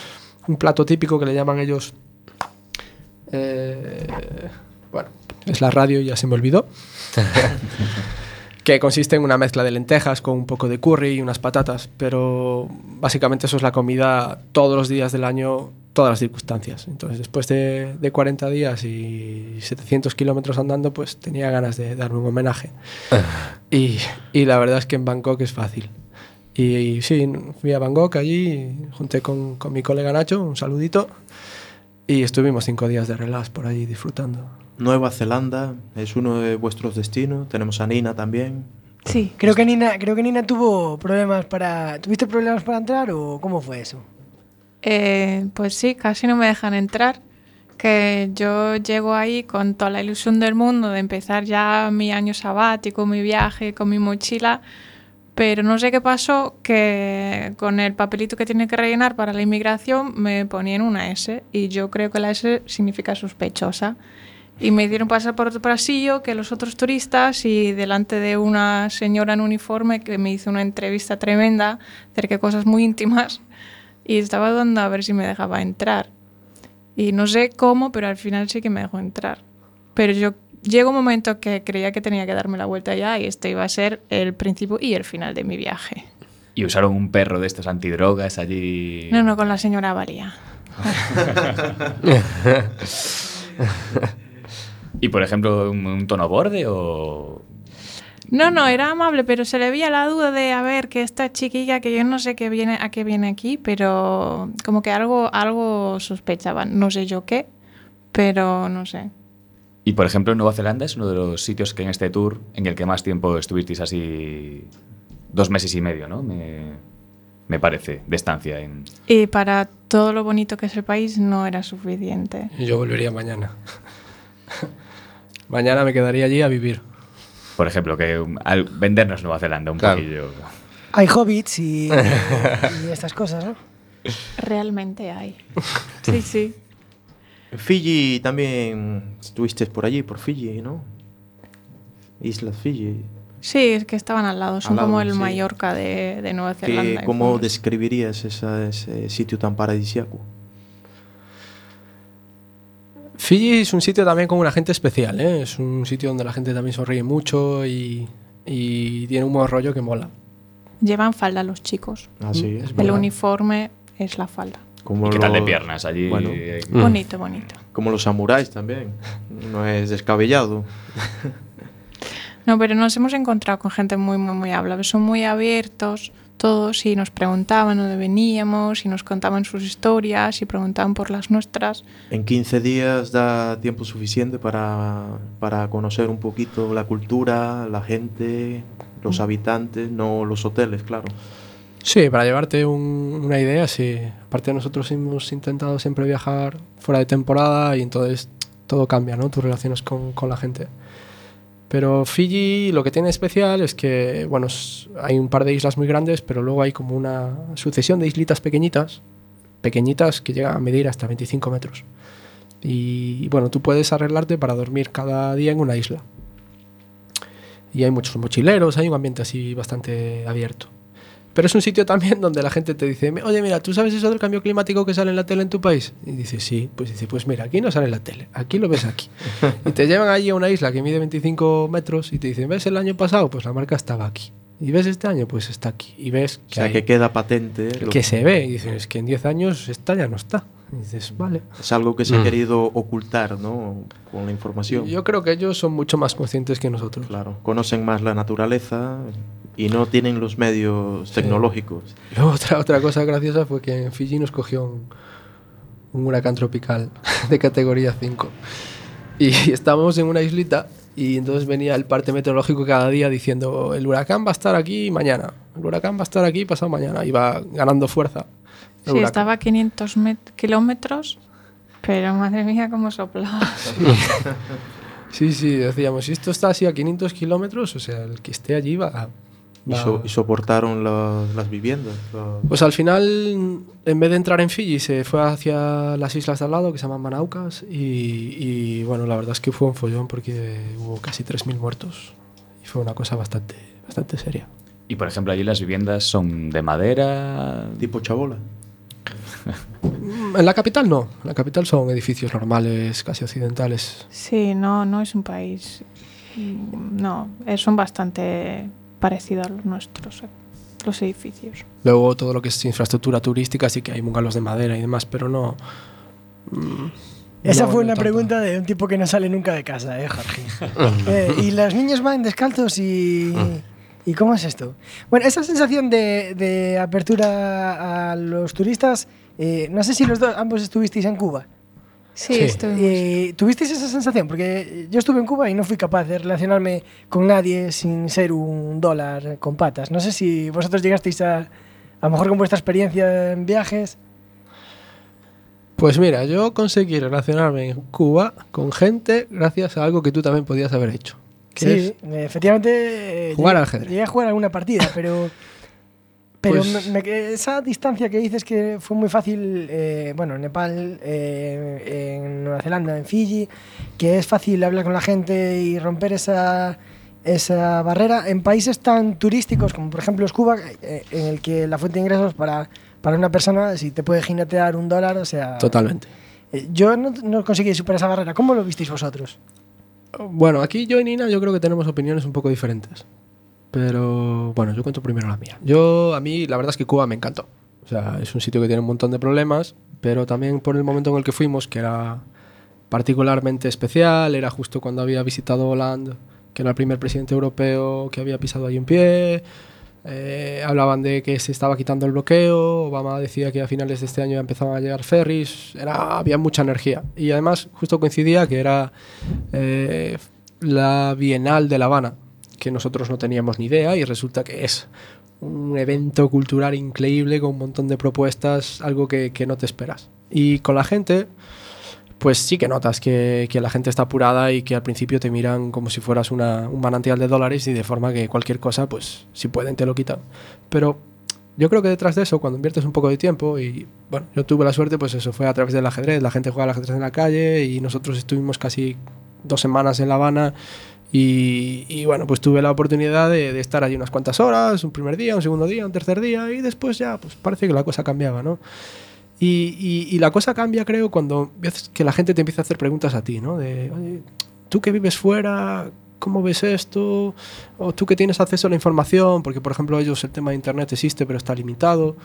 un plato típico que le llaman ellos... eh, bueno, es la radio, ya se me olvidó que consiste en una mezcla de lentejas con un poco de curry y unas patatas, pero básicamente eso es la comida todos los días del año, todas las circunstancias. Entonces, después de, de 40 días y 700 kilómetros andando, pues tenía ganas de darme un homenaje. Y, y la verdad es que en Bangkok es fácil. Y, y sí, fui a Bangkok allí, junté con, con mi colega Nacho, un saludito, y estuvimos cinco días de relax por allí disfrutando. Nueva Zelanda es uno de vuestros destinos. Tenemos a Nina también. Sí. Creo que Nina, creo que Nina tuvo problemas para. ¿Tuviste problemas para entrar o cómo fue eso? Eh, pues sí, casi no me dejan entrar. Que yo llego ahí con toda la ilusión del mundo de empezar ya mi año sabático, mi viaje con mi mochila, pero no sé qué pasó, que con el papelito que tiene que rellenar para la inmigración me ponían una S y yo creo que la S significa sospechosa. Y me hicieron pasar por otro pasillo que los otros turistas y delante de una señora en uniforme que me hizo una entrevista tremenda acerca de cosas muy íntimas y estaba dudando a ver si me dejaba entrar. Y no sé cómo, pero al final sí que me dejó entrar. Pero yo llegó un momento que creía que tenía que darme la vuelta ya y este iba a ser el principio y el final de mi viaje. Y usaron un perro de estos antidrogas allí. No, no, con la señora valía. y por ejemplo, un, un tono borde o. No, no, era amable, pero se le veía la duda de, a ver, que esta chiquilla, que yo no sé qué viene, a qué viene aquí, pero como que algo, algo sospechaban. No sé yo qué, pero no sé. Y por ejemplo, Nueva Zelanda es uno de los sitios que en este tour en el que más tiempo estuvisteis así. dos meses y medio, ¿no? Me, me parece, de estancia en. Y para todo lo bonito que es el país no era suficiente. Y yo volvería mañana. mañana me quedaría allí a vivir. Por ejemplo, que al vendernos Nueva Zelanda un Claro. poquillo. Hay hobbits y, y estas cosas, ¿no? Realmente hay. Sí, sí. Fiji también estuviste por allí, por Fiji, ¿no? Islas Fiji. Sí, es que estaban al lado, son Al lado, como el sí. Mallorca de, de Nueva Zelanda. ¿Qué- y ¿Cómo fuimos. describirías esa- ese sitio tan paradisíaco? Fiji es un sitio también con una gente especial, ¿eh? Es un sitio donde la gente también sonríe mucho y, y tiene un buen rollo que mola. Llevan falda los chicos. Ah, sí, es El verdad. uniforme es la falda. Como ¿Y qué tal de los- piernas allí? Bueno, Eh, Mm. Bonito, bonito. como los samuráis también. No es descabellado. No, pero nos hemos encontrado con gente muy, muy, muy hablable. Son muy abiertos todos y nos preguntaban dónde veníamos y nos contaban sus historias y preguntaban por las nuestras. En 15 días da tiempo suficiente para, para conocer un poquito la cultura, la gente, los habitantes, no los hoteles, claro. Sí, para llevarte un- una idea, sí. Aparte nosotros hemos intentado siempre viajar fuera de temporada y entonces todo cambia, ¿no? Tus relaciones con, con la gente. Pero Fiji lo que tiene especial es que, bueno, hay un par de islas muy grandes, pero luego hay como una sucesión de islitas pequeñitas, pequeñitas que llegan a medir hasta 25 metros. Y bueno, tú puedes arreglarte para dormir cada día en una isla. Y hay muchos mochileros, hay un ambiente así bastante abierto. Pero es un sitio también donde la gente te dice, oye, mira, ¿tú sabes eso del cambio climático que sale en la tele en tu país? Y dices, sí, pues dice, pues mira, aquí no sale en la tele, aquí lo ves aquí. y te llevan allí a una isla que mide 25 metros y te dicen, ¿ves el año pasado? Pues la marca estaba aquí. Y ves este año, pues está aquí. Y ves O que, sea, hay- que queda patente. lo- que se ve. Y dices, es que en 10 años esta ya no está. Y dices, vale. Es algo que se ha Mm. querido ocultar, ¿no? Con la información. Yo creo que ellos son mucho más conscientes que nosotros. Claro, conocen más la naturaleza y no tienen los medios tecnológicos. Luego otra, otra cosa graciosa fue que en Fiji nos cogió un, un huracán tropical de categoría 5. Y estábamos en una islita y entonces venía el parte meteorológico cada día diciendo el huracán va a estar aquí mañana, el huracán va a estar aquí pasado mañana. Iba ganando fuerza. Sí, huracán. estaba a 500 met- kilómetros, pero madre mía, cómo soplaba. Sí, sí, decíamos, si esto está así a 500 kilómetros, o sea, el que esté allí va... Y, va- so- y soportaron la- las viviendas. Pues al final, en vez de entrar en Fiji, se fue hacia las islas de al lado, que se llaman Manaucas, y, y, bueno, la verdad es que fue un follón porque hubo casi 3.000 muertos. Y fue una cosa bastante, bastante seria. Y por ejemplo, allí las viviendas son de madera. tipo chabola. En la capital no, en la capital son edificios normales, casi occidentales. Sí, no, no es un país. mm, No, eh, son bastante parecidos a los nuestros, eh, los edificios. Luego todo lo que es infraestructura turística, sí que hay bungalows de madera y demás, pero no... mm, Esa no- fue no una tanto. pregunta de un tipo que no sale nunca de casa, ¿eh, Jorge? Eh, y los niños van descalzos y... ¿Y cómo es esto? Bueno, esa sensación de, de apertura a los turistas, eh, no sé si los dos, ambos estuvisteis en Cuba. Sí, Sí. estuvimos. Eh, ¿Tuvisteis esa sensación? Porque yo estuve en Cuba y no fui capaz de relacionarme con nadie sin ser un dólar con patas. No sé si vosotros llegasteis a, a lo mejor con vuestra experiencia en viajes. Pues mira, yo conseguí relacionarme en Cuba con gente gracias a algo que tú también podías haber hecho. que Sí, es efectivamente. eh, Jugar al ajedrez. Llegué a jugar alguna partida, pero. Pero Pues- me- me- esa distancia que dices que fue muy fácil, eh, bueno, en Nepal, eh, en Nueva Zelanda, en Fiji, que es fácil hablar con la gente y romper esa, esa barrera en países tan turísticos como por ejemplo es Cuba, eh, en el que la fuente de ingresos para, para una persona, si te puede jinetear un dólar, o sea... Totalmente. yo no, no conseguí superar esa barrera. ¿Cómo lo visteis vosotros? Bueno, aquí yo y Nina yo creo que tenemos opiniones un poco diferentes. Pero bueno, yo cuento primero la mía. Yo, a mí, la verdad es que Cuba me encantó. O sea, es un sitio que tiene un montón de problemas, pero también por el momento en el que fuimos, que era particularmente especial, era justo cuando había visitado Hollande, que era el primer presidente europeo que había pisado ahí un pie. Eh, hablaban de que se estaba quitando el bloqueo, Obama decía que a finales de este año ya empezaban a llegar ferries, era, había mucha energía. Y además justo coincidía que era eh, la Bienal de La Habana, que nosotros no teníamos ni idea y resulta que es un evento cultural increíble con un montón de propuestas, algo que, que no te esperas. Y con la gente, pues sí que notas que, que la gente está apurada y que al principio te miran como si fueras una- un manantial de dólares y de forma que cualquier cosa, pues si pueden te lo quitan. Pero yo creo que detrás de eso, cuando inviertes un poco de tiempo y bueno, yo tuve la suerte, pues eso fue a través del ajedrez, la gente juega al ajedrez en la calle y nosotros estuvimos casi dos semanas en La Habana y, y, bueno, pues tuve la oportunidad de, de estar allí unas cuantas horas, un primer día, un segundo día, un tercer día y después ya, pues parece que la cosa cambiaba, ¿no? Y, y- y la cosa cambia, creo, cuando ves que la gente te empieza a hacer preguntas a ti, ¿no? De, oye, tú que vives fuera, ¿cómo ves esto? O tú que tienes acceso a la información, porque por ejemplo ellos el tema de Internet existe, pero está limitado.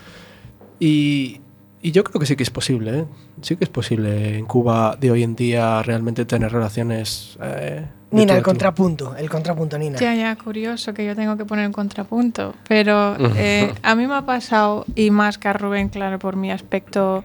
Y, y yo creo que sí que es posible, ¿eh? Sí que es posible en Cuba de hoy en día realmente tener relaciones eh, Nina, el contrapunto, el contrapunto, Nina. Ya, ya, curioso que yo tengo que poner un contrapunto. Pero eh, a mí me ha pasado, y más que a Rubén, claro, por mi aspecto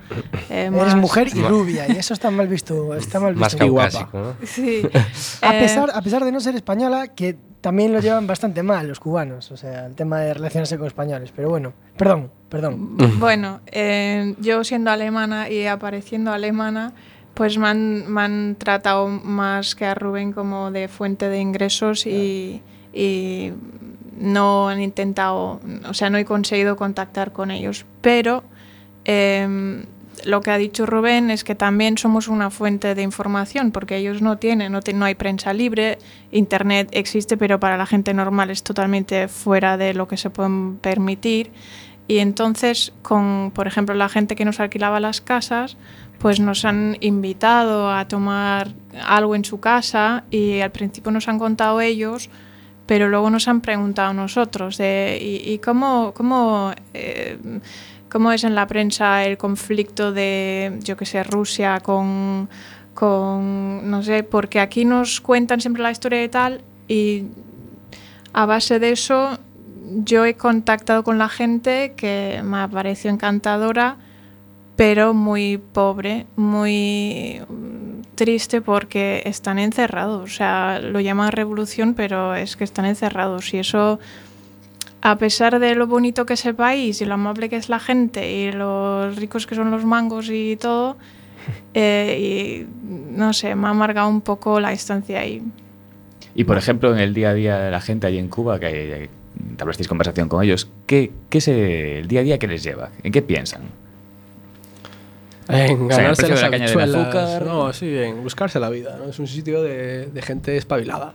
eh, más... Eres mujer y rubia, y eso está mal visto. Está mal Más visto. Y guapa. ¿no? Sí. A Eh, pesar, a pesar de no ser española, que también lo llevan bastante mal los cubanos, o sea, el tema de relacionarse con españoles. Pero bueno, perdón, perdón. Bueno, eh, yo siendo alemana y apareciendo alemana, pues me han, me han tratado más que a Rubén como de fuente de ingresos y, y no han intentado, o sea, no he conseguido contactar con ellos. Pero eh, lo que ha dicho Rubén es que también somos una fuente de información, porque ellos no tienen, no, te- no hay prensa libre, Internet existe, pero para la gente normal es totalmente fuera de lo que se pueden permitir. Y entonces, con, por ejemplo, la gente que nos alquilaba las casas, pues nos han invitado a tomar algo en su casa y al principio nos han contado ellos, pero luego nos han preguntado nosotros de, ¿y, cómo, cómo, eh, cómo es en la prensa el conflicto de, yo que sé, Rusia con, con, no sé, porque aquí nos cuentan siempre la historia de tal y a base de eso yo he contactado con la gente que me ha parecido encantadora, pero muy pobre, muy mm, triste porque están encerrados. O sea, lo llaman revolución, pero es que están encerrados. Y eso, a pesar de lo bonito que es el país y lo amable que es la gente y los ricos que son los mangos y todo, eh, y no sé, me ha amargado un poco la estancia ahí. Y por ejemplo, en el día a día de la gente allí en Cuba, que hablasteis conversación con ellos, ¿qué, qué es el día a día que les lleva? ¿En qué piensan? En O sea, ganarse de las la caña de azúcar. No, sí, en buscarse la vida. ¿no? Es un sitio de, de gente espabilada.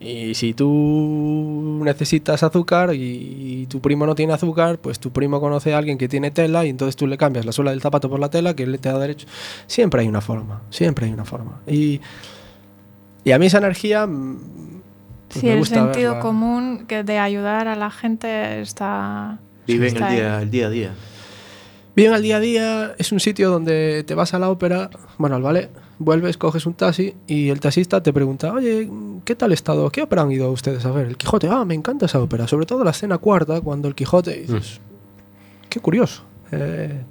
Y si tú necesitas azúcar y, y tu primo no tiene azúcar, pues tu primo conoce a alguien que tiene tela y entonces tú le cambias la suela del zapato por la tela que él te da derecho. Siempre hay una forma, siempre hay una forma. Y, y a mí esa energía... mm, pues sí, me el sentido verla. común que de ayudar a la gente está... Viven está el día, el día a día. Bien al día a día es un sitio donde te vas a la ópera, bueno, al ballet, vuelves, coges un taxi y el taxista te pregunta, oye, ¿qué tal estado? ¿Qué ópera han ido ustedes a ver? El Quijote, ah, me encanta esa ópera, sobre todo la escena cuarta, cuando el Quijote, dices, qué curioso. Eh,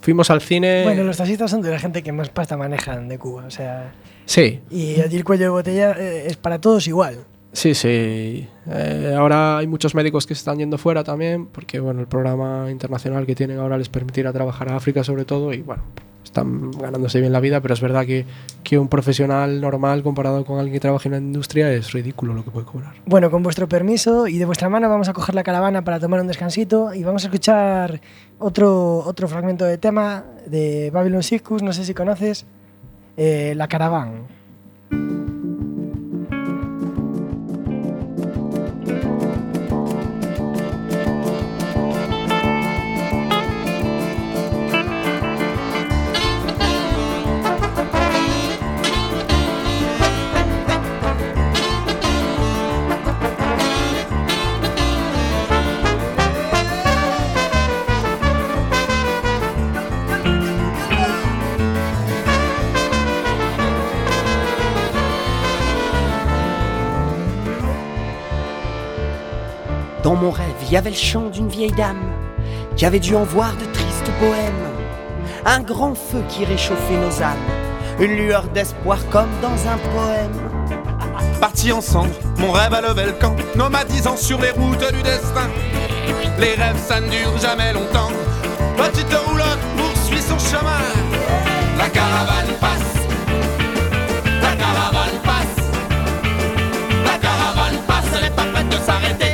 fuimos al cine... Bueno, los taxistas son de la gente que más pasta manejan de Cuba, o sea, Sí, y allí el cuello de botella eh, es para todos igual. Sí, sí. Eh, ahora hay muchos médicos que se están yendo fuera también, porque bueno, el programa internacional que tienen ahora les permitirá trabajar a África sobre todo, y bueno, están ganándose bien la vida, pero es verdad que, que un profesional normal comparado con alguien que trabaja en la industria es ridículo lo que puede cobrar. Bueno, con vuestro permiso y de vuestra mano vamos a coger la caravana para tomar un descansito y vamos a escuchar otro, otro fragmento de tema de Babylon Circus, no sé si conoces, eh, La Caravana. Dans mon rêve, il y avait le chant d'une vieille dame qui avait dû en voir de tristes poèmes. Un grand feu qui réchauffait nos âmes, une lueur d'espoir comme dans un poème. Partis ensemble, mon rêve a levé le camp, nomadisant sur les routes du destin. Les rêves, ça ne dure jamais longtemps. Petite roulotte poursuit son chemin. La caravane passe. La caravane passe. La caravane passe, elle n'est pas prête de s'arrêter.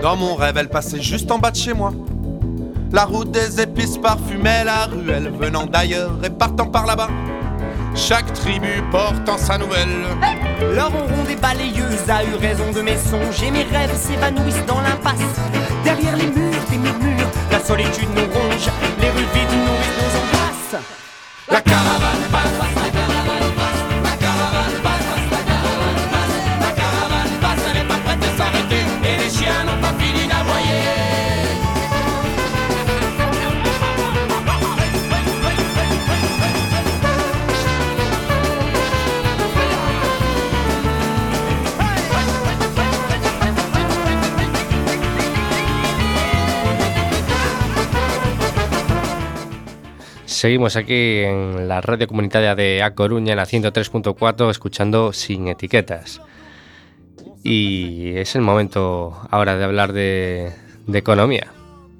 Dans mon rêve, elle passait juste en bas de chez moi. La route des épices parfumait la ruelle, venant d'ailleurs et partant par là-bas. Chaque tribu portant sa nouvelle. Leur ronron des balayeuses a eu raison de mes songes et mes rêves s'évanouissent dans l'impasse. Derrière les murs des murmures, la solitude nous ronge, les rues vides nourrissent nos angoisses. La caravane passe, la seguimos aquí en la radio comunitaria de A Coruña, en la 103.4, escuchando sin etiquetas. Y es el momento ahora de hablar de, de economía.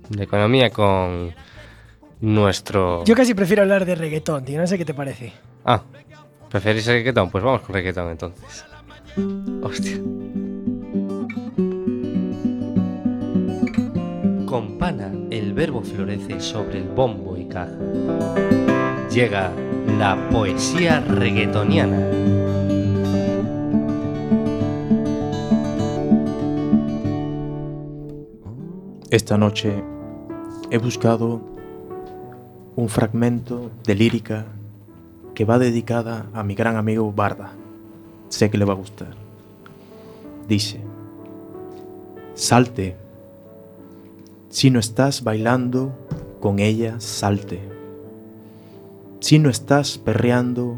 De economía con nuestro... Yo casi prefiero hablar de reggaetón, tío. No sé qué te parece. Ah, ¿preferís reggaetón? Pues vamos con reggaetón entonces. Hostia. Con pana el verbo florece sobre el bombo y caja. Llega la poesía reggaetoniana. Esta noche he buscado un fragmento de lírica que va dedicada a mi gran amigo Barda. Sé que le va a gustar. Dice, salte. Si no estás bailando con ella, salte. Si no estás perreando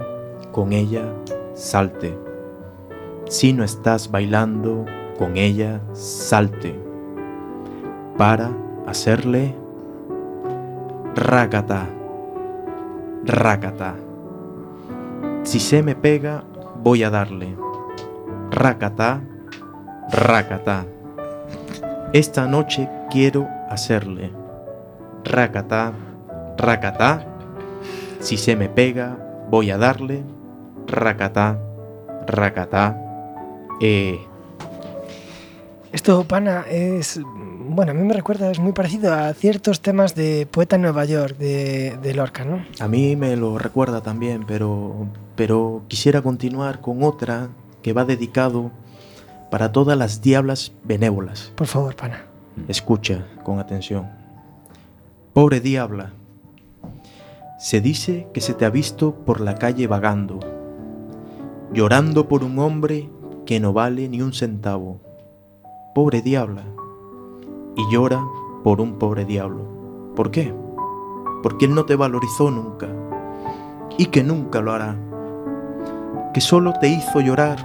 con ella, salte. Si no estás bailando con ella, salte. Para hacerle racata, racata. Si se me pega, voy a darle racata, racata. Esta noche quiero hacerle racata, racata. Si se me pega, voy a darle racata, racata. Eh, Esto, pana, es. Bueno, a mí me recuerda, es muy parecido a ciertos temas de Poeta en Nueva York, de, de Lorca, ¿no? A mí me lo recuerda también, pero, pero quisiera continuar con otra que va dedicado para todas las diablas benévolas. Por favor, pana. Escucha con atención. Pobre diabla, se dice que se te ha visto por la calle vagando, llorando por un hombre que no vale ni un centavo. Pobre diabla, y llora por un pobre diablo. ¿Por qué? Porque él no te valorizó nunca y que nunca lo hará. Que solo te hizo llorar,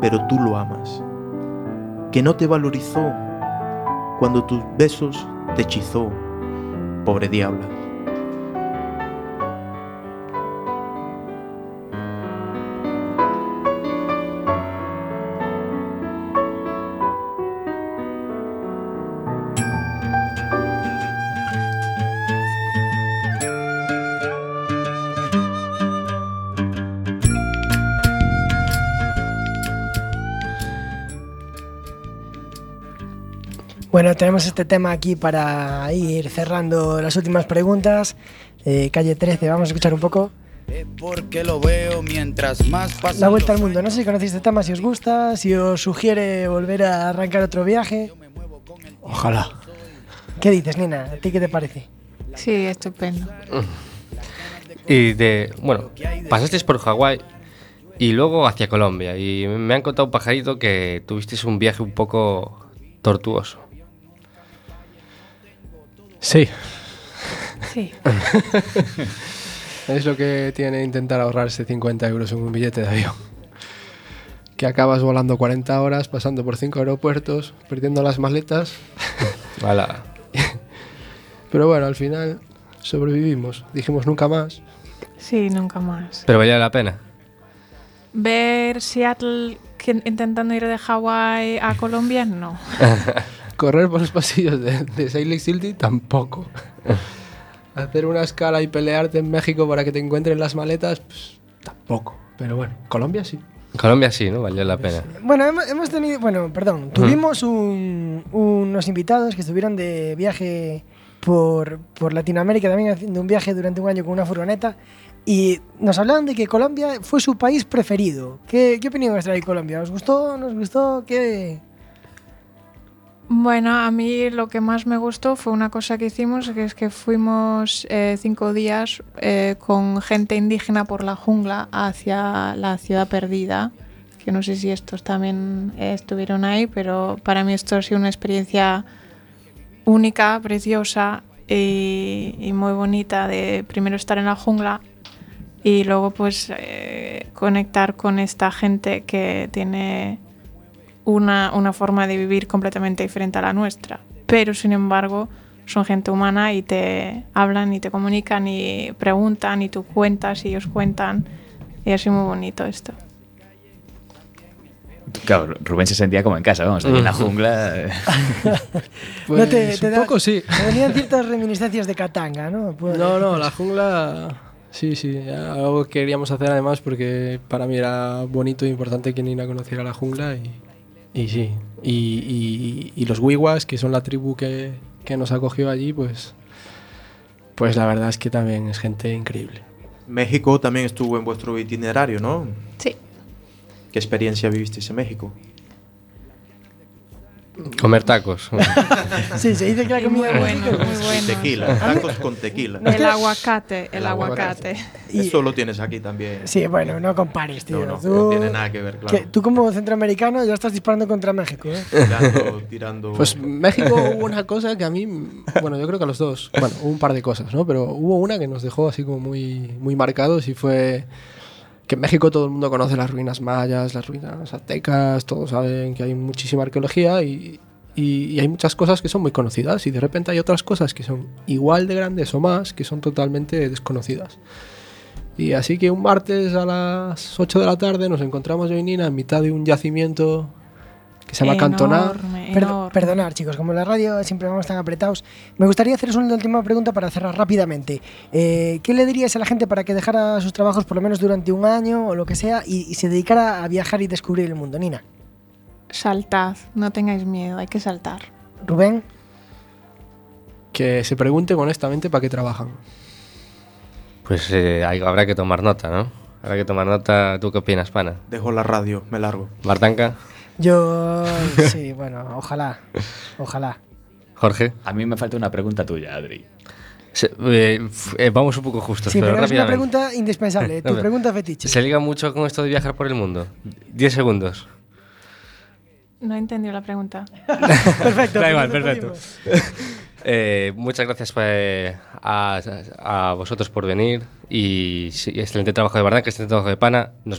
pero tú lo amas. Que no te valorizó cuando tus besos te hechizó, pobre diabla. Tenemos este tema aquí para ir cerrando las últimas preguntas. Eh, calle 13, vamos a escuchar un poco. Porque lo veo mientras más pasa. La vuelta al mundo. No sé si conocéis este tema, si os gusta, si os sugiere volver a arrancar otro viaje. Ojalá. ¿Qué dices, Nina? ¿A ti qué te parece? Sí, estupendo. Y de, bueno, pasasteis por Hawái y luego hacia Colombia. Y me han contado un pajarito que tuvisteis un viaje un poco tortuoso. Sí. Sí. es lo que tiene intentar ahorrarse 50 euros en un billete de avión. Que acabas volando 40 horas, pasando por 5 aeropuertos, perdiendo las maletas. Hala. Pero bueno, al final sobrevivimos. Dijimos nunca más. Sí, nunca más. Pero valía la pena. Ver Seattle que- intentando ir de Hawái a Colombia, no. Correr por los pasillos de, de Lake City tampoco. Hacer una escala y pelearte en México para que te encuentren las maletas, pues, tampoco. Pero bueno, Colombia sí. Colombia sí, ¿no? Valió la pena. Bueno, hemos, hemos tenido, bueno, perdón, tuvimos un- unos invitados que estuvieron de viaje por, por Latinoamérica, también haciendo un viaje durante un año con una furgoneta, y nos hablaban de que Colombia fue su país preferido. ¿Qué, qué opinión os trae Colombia? ¿Os gustó? ¿Nos gustó? ¿Qué? Bueno, a mí lo que más me gustó fue una cosa que hicimos, que es que fuimos eh, cinco días eh, con gente indígena por la jungla hacia la ciudad perdida, que no sé si estos también eh, estuvieron ahí, pero para mí esto ha sido una experiencia única, preciosa y, y muy bonita de primero estar en la jungla y luego pues conectar con esta gente que tiene una, una forma de vivir completamente diferente a la nuestra. Pero sin embargo son gente humana y te hablan y te comunican y preguntan y tú cuentas y ellos cuentan. Y es muy bonito esto. Claro, Rubén se sentía como en casa, vamos, ahí en la jungla. eh. Pues, no te, te un da- poco sí. te venían ciertas reminiscencias de Katanga, ¿no? Pues- No, no, la jungla. Sí, sí, algo que queríamos hacer además porque para mí era bonito e importante que Nina conociera la jungla y, y sí. Y, y- y los Wiwas, que son la tribu que, que nos acogió allí, pues, pues la verdad es que también es gente increíble. México también estuvo en vuestro itinerario, ¿no? Sí. ¿Qué experiencia vivisteis en México? Comer tacos. Sí, se dice que la comida muy en bueno, muy bueno. Tequila, tacos con tequila. El aguacate, el aguacate. Eso lo tienes aquí también. Sí, bueno, no compares, tío. No, no, Tú- no tiene nada que ver, claro. que tú como centroamericano ya estás disparando contra México, ¿eh? Tirando, tirando. Pues México hubo una cosa que a mí, bueno, yo creo que a los dos, bueno, hubo un par de cosas, ¿no? Pero hubo una que nos dejó así como muy, muy marcados y fue que en México todo el mundo conoce las ruinas mayas, las ruinas aztecas, todos saben que hay muchísima arqueología y, y- hay muchas cosas que son muy conocidas y de repente hay otras cosas que son igual de grandes o más que son totalmente desconocidas. Y así que un martes a las 8 de la tarde nos encontramos yo y Nina en mitad de un yacimiento que se llama. Enorme, Perdo- enorme. perdonar, chicos, como en la radio siempre vamos tan apretados. Me gustaría haceros una última pregunta para cerrar rápidamente. Eh, ¿Qué le dirías a la gente para que dejara sus trabajos por lo menos durante un año o lo que sea y, y se dedicara a viajar y descubrir el mundo? Nina, Saltad, no tengáis miedo, hay que saltar. Rubén, Que se pregunten honestamente para qué trabajan. Pues eh, ahí habrá que tomar nota, ¿no? Habrá que tomar nota. ¿Tú qué opinas, pana? Dejo la radio, me largo. Martanca, yo sí, bueno, ojalá, ojalá. Jorge. A mí me falta una pregunta tuya, Adri. Se- eh, eh, vamos un poco justos, Sí, pero pero es una pregunta indispensable, tu No, pregunta fetiche. ¿Se liga mucho con esto de viajar por el mundo? 10 segundos. No he entendido la pregunta. Perfecto. Da igual, pues perfecto. Eh, muchas gracias a, a vosotros por venir y sí, excelente trabajo de verdad, que excelente trabajo de pana. Nos vemos.